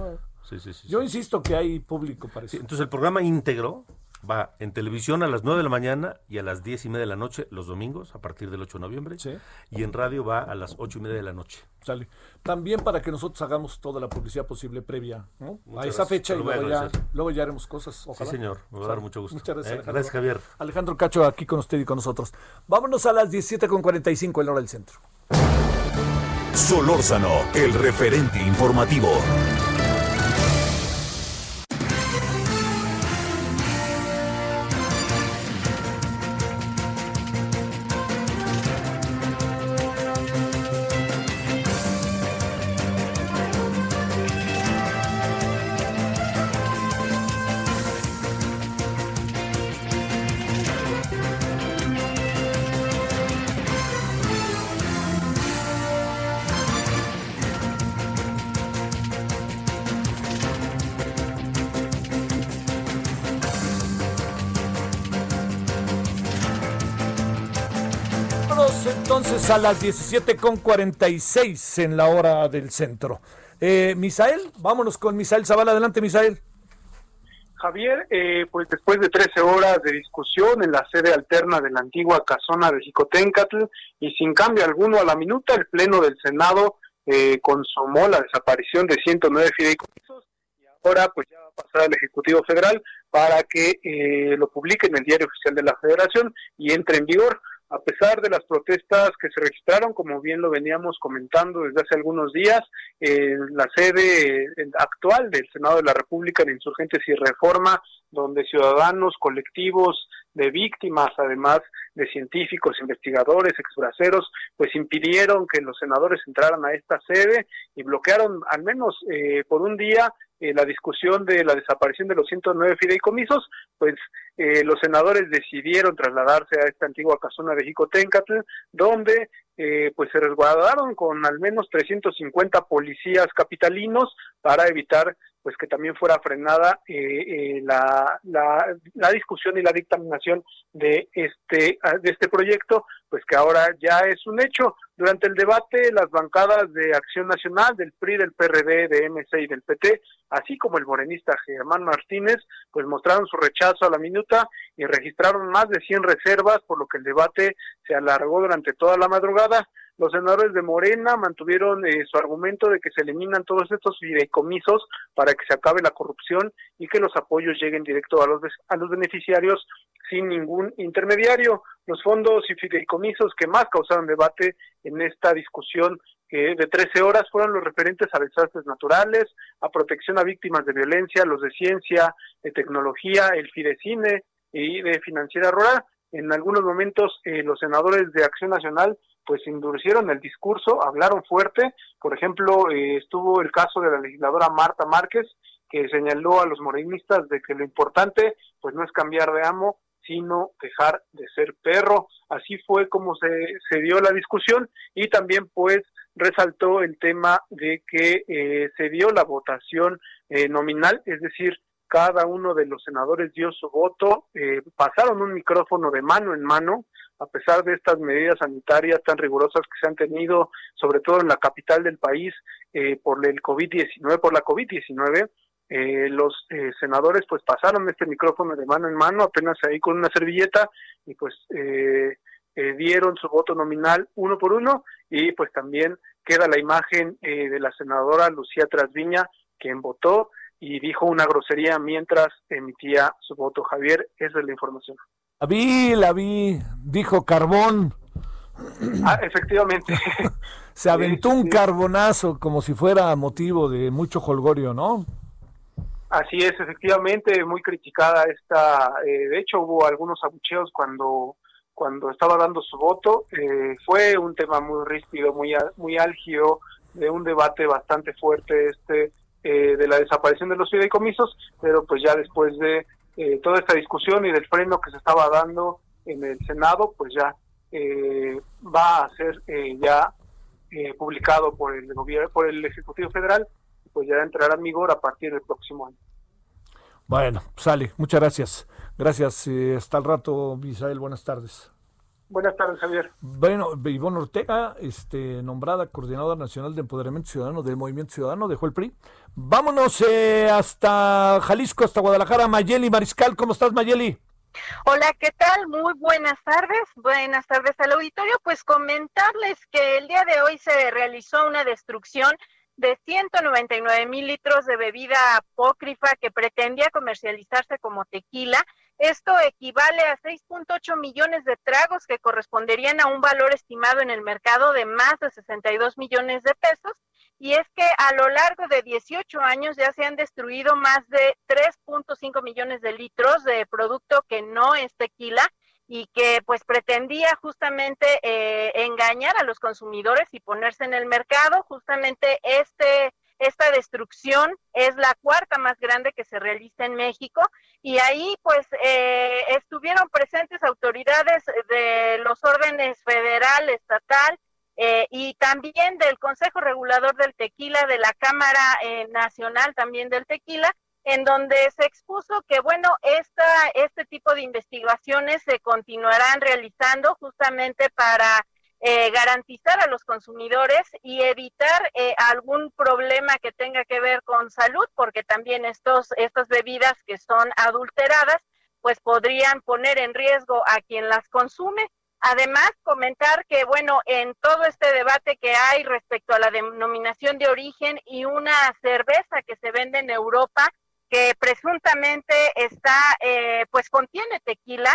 Yo insisto que hay público para eso. entonces el programa íntegro va en televisión a las 9 de la mañana y a las 10 y media de la noche los domingos, a partir del 8 de noviembre. Sí. Y en radio va a las 8 y media de la noche. Sale. También para que nosotros hagamos toda la publicidad posible previa ¿no? a esa gracias, fecha y luego ya, luego ya haremos cosas. Ojalá. Sí, señor. Me va a dar mucho gusto. Muchas gracias, Eh, Alejandro. gracias, Javier. Alejandro Cacho aquí con usted y con nosotros. Vámonos a las 17.45 en la hora del centro. Solórzano, el referente informativo. A las 17.46 en la hora del centro. Eh, Misael, vámonos con Misael Zavala. Adelante, Misael. Javier, eh, pues después de 13 horas de discusión en la sede alterna de la antigua casona de Jicotencatl y sin cambio alguno a la minuta, el Pleno del Senado eh, consumó la desaparición de 109 fideicomisos y ahora pues ya va a pasar al Ejecutivo Federal para que eh, lo publique en el Diario Oficial de la Federación y entre en vigor. A pesar de las protestas que se registraron, como bien lo veníamos comentando desde hace algunos días, eh, la sede actual del Senado de la República de Insurgentes y Reforma, donde ciudadanos, colectivos de víctimas, además de científicos, investigadores, exbraceros, pues impidieron que los senadores entraran a esta sede y bloquearon al menos eh, por un día eh, la discusión de la desaparición de los 109 fideicomisos, pues eh, los senadores decidieron trasladarse a esta antigua casona de Jicotencatl, donde eh, pues se resguardaron con al menos 350 policías capitalinos para evitar pues que también fuera frenada eh, eh, la, la, la discusión y la dictaminación de este de este proyecto pues que ahora ya es un hecho. Durante el debate las bancadas de Acción Nacional del PRI del PRD de MC y del PT así como el morenista Germán Martínez pues mostraron su rechazo a la minuta y registraron más de 100 reservas por lo que el debate se alargó durante toda la madrugada. Los senadores de Morena mantuvieron eh, su argumento de que se eliminan todos estos fideicomisos para que se acabe la corrupción y que los apoyos lleguen directo a los, a los beneficiarios sin ningún intermediario. Los fondos y fideicomisos que más causaron debate en esta discusión de 13 horas fueron los referentes a desastres naturales, a protección a víctimas de violencia, los de ciencia, de tecnología, el Fidecine y de financiera rural. En algunos momentos eh, los senadores de Acción Nacional pues endurecieron el discurso, hablaron fuerte. Por ejemplo, eh, estuvo el caso de la legisladora Marta Márquez, que señaló a los morenistas de que lo importante pues no es cambiar de amo, sino dejar de ser perro. Así fue como se, se dio la discusión y también pues resaltó el tema de que eh, se dio la votación eh, nominal, es decir, cada uno de los senadores dio su voto, pasaron un micrófono de mano en mano, a pesar de estas medidas sanitarias tan rigurosas que se han tenido, sobre todo en la capital del país, eh, por el COVID-19, por la COVID-19, eh, los eh, senadores pues pasaron este micrófono de mano en mano, apenas ahí con una servilleta, y pues dieron su voto nominal uno por uno, y pues también queda la imagen de la senadora Lucía Trasviña, quien votó y dijo una grosería mientras emitía su voto. Javier, esa es la información. La vi, la vi, dijo carbón. Ah, efectivamente. Se aventó un carbonazo como si fuera motivo de mucho holgorio, ¿no? Así es, efectivamente, muy criticada esta. Eh, de hecho, hubo algunos abucheos cuando cuando estaba dando su voto. Eh, fue un tema muy ríspido, muy muy álgido, de un debate bastante fuerte este eh, de la desaparición de los fideicomisos, pero pues ya después de eh, toda esta discusión y del freno que se estaba dando en el Senado, pues ya eh, va a ser eh, ya publicado por el gobierno, por el Ejecutivo Federal, pues ya entrará en vigor a partir del próximo año. Bueno, sale. Muchas gracias. Gracias. hasta el rato, Misael. Buenas tardes. Buenas tardes, Javier. Bueno, Ivonne Ortega, este, nombrada Coordinadora Nacional de Empoderamiento Ciudadano del Movimiento Ciudadano, dejó el PRI. Vámonos eh, hasta Jalisco, hasta Guadalajara. Mayeli Mariscal, ¿cómo estás, Mayeli? Hola, ¿qué tal? Muy buenas tardes. Buenas tardes al auditorio. Pues comentarles que el día de hoy se realizó una destrucción de 199 mil litros de bebida apócrifa que pretendía comercializarse como tequila esto equivale a 6.8 millones de tragos que corresponderían a un valor estimado en el mercado de más de 62 millones de pesos. Y es que a lo largo de 18 años ya se han destruido más de 3.5 millones de litros de producto que no es tequila y que pues pretendía justamente eh, engañar a los consumidores y ponerse en el mercado. Justamente este esta destrucción es la cuarta más grande que se realiza en México y ahí pues eh, estuvieron presentes autoridades de los órdenes federal, estatal eh, y también del Consejo Regulador del Tequila, de la Cámara eh, Nacional también del Tequila, en donde se expuso que, bueno, esta, este tipo de investigaciones se continuarán realizando justamente para eh, garantizar a los consumidores y evitar eh, algún problema que tenga que ver con salud, porque también estos, estas bebidas que son adulteradas, pues podrían poner en riesgo a quien las consume. Además, comentar que, bueno, en todo este debate que hay respecto a la denominación de origen y una cerveza que se vende en Europa, que presuntamente está, eh, pues contiene tequila,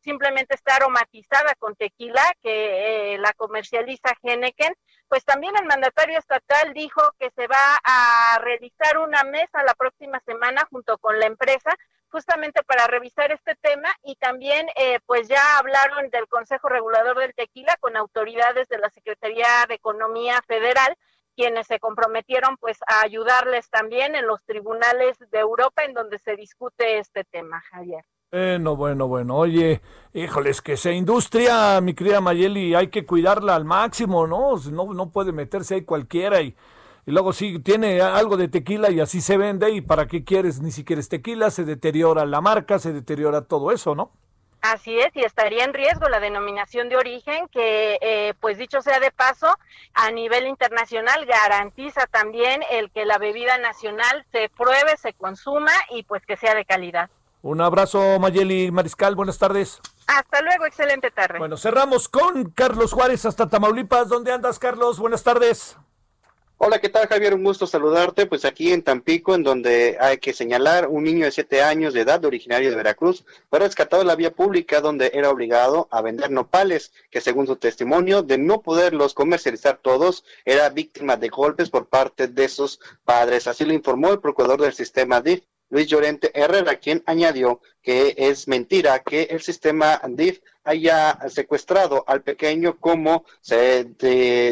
simplemente está aromatizada con tequila, que eh, la comercializa Henneken, pues también el mandatario estatal dijo que se va a realizar una mesa la próxima semana junto con la empresa, justamente para revisar este tema y también eh, pues ya hablaron del Consejo Regulador del Tequila con autoridades de la Secretaría de Economía Federal quienes se comprometieron pues a ayudarles también en los tribunales de Europa en donde se discute este tema, Javier. Bueno, bueno, bueno. Oye, híjoles, que esa industria, mi querida Mayeli, hay que cuidarla al máximo, ¿no? No, no puede meterse ahí cualquiera y, y luego si tiene algo de tequila y así se vende y para qué quieres, ni siquiera es tequila, se deteriora la marca, se deteriora todo eso, ¿no? Así es, y estaría en riesgo la denominación de origen, que, eh, pues dicho sea de paso, a nivel internacional garantiza también el que la bebida nacional se pruebe, se consuma y pues que sea de calidad. Un abrazo, Mayeli Mariscal, buenas tardes. Hasta luego, excelente tarde. Bueno, cerramos con Carlos Juárez hasta Tamaulipas. ¿Dónde andas, Carlos? Buenas tardes. Hola, ¿qué tal Javier? Un gusto saludarte. Pues aquí en Tampico, en donde hay que señalar un niño de siete años de edad, originario de Veracruz, fue rescatado de la vía pública donde era obligado a vender nopales, que según su testimonio, de no poderlos comercializar todos, era víctima de golpes por parte de sus padres. Así lo informó el procurador del sistema DIF, Luis Llorente Herrera, quien añadió que es mentira que el sistema DIF haya secuestrado al pequeño como se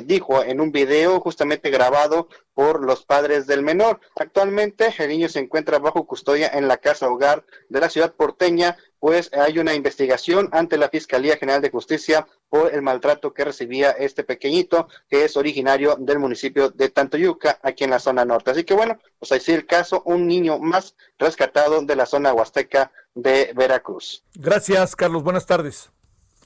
dijo en un video justamente grabado por los padres del menor. Actualmente el niño se encuentra bajo custodia en la casa hogar de la ciudad porteña, pues hay una investigación ante la Fiscalía General de Justicia por el maltrato que recibía este pequeñito, que es originario del municipio de Tantoyuca, aquí en la zona norte. Así que bueno, pues así el caso, un niño más rescatado de la zona huasteca de Veracruz. Gracias, Carlos. Buenas tardes.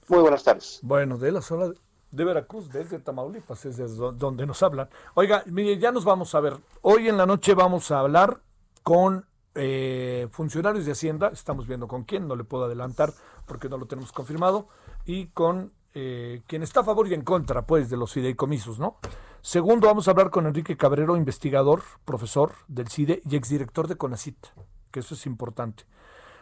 Muy buenas tardes. Bueno, de la zona de Veracruz, desde Tamaulipas, es desde donde nos hablan. Oiga, mire, ya nos vamos a ver. Hoy en la noche vamos a hablar con eh, funcionarios de Hacienda, estamos viendo con quién, no le puedo adelantar porque no lo tenemos confirmado, y con eh, quien está a favor y en contra, pues, de los fideicomisos, ¿no? Segundo, vamos a hablar con Enrique Cabrero, investigador, profesor del CIDE y exdirector de CONACIT, que eso es importante.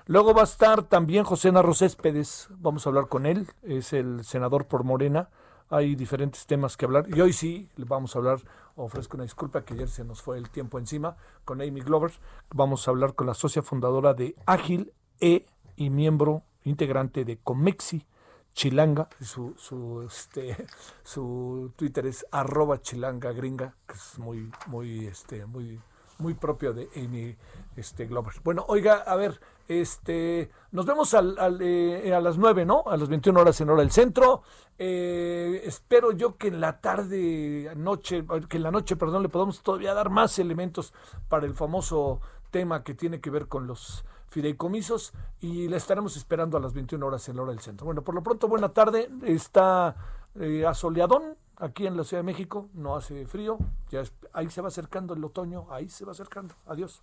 Luego va a estar también José Narro Céspedes, vamos a hablar con él, es el senador por Morena, hay diferentes temas que hablar. Y hoy sí vamos a hablar, ofrezco una disculpa que ayer se nos fue el tiempo encima, con Amy Glover, vamos a hablar con la socia fundadora de Ágil E y miembro integrante de Comexi, Chilanga, su, su, este, su Twitter es arroba chilanga gringa, que es muy, muy, este, muy, muy propio de Amy este, Glover. Bueno, oiga, a ver, este, nos vemos al, eh, a las 9, ¿no? A las 21 horas en hora del centro. Eh, espero yo que en la tarde, noche, que en la noche, perdón, le podamos todavía dar más elementos para el famoso tema que tiene que ver con los fideicomisos y la estaremos esperando a las 21 horas en la hora del centro. Bueno, por lo pronto, buena tarde. Está eh, asoleadón aquí en la Ciudad de México, no hace frío, ya ahí se va acercando el otoño, ahí se va acercando. Adiós.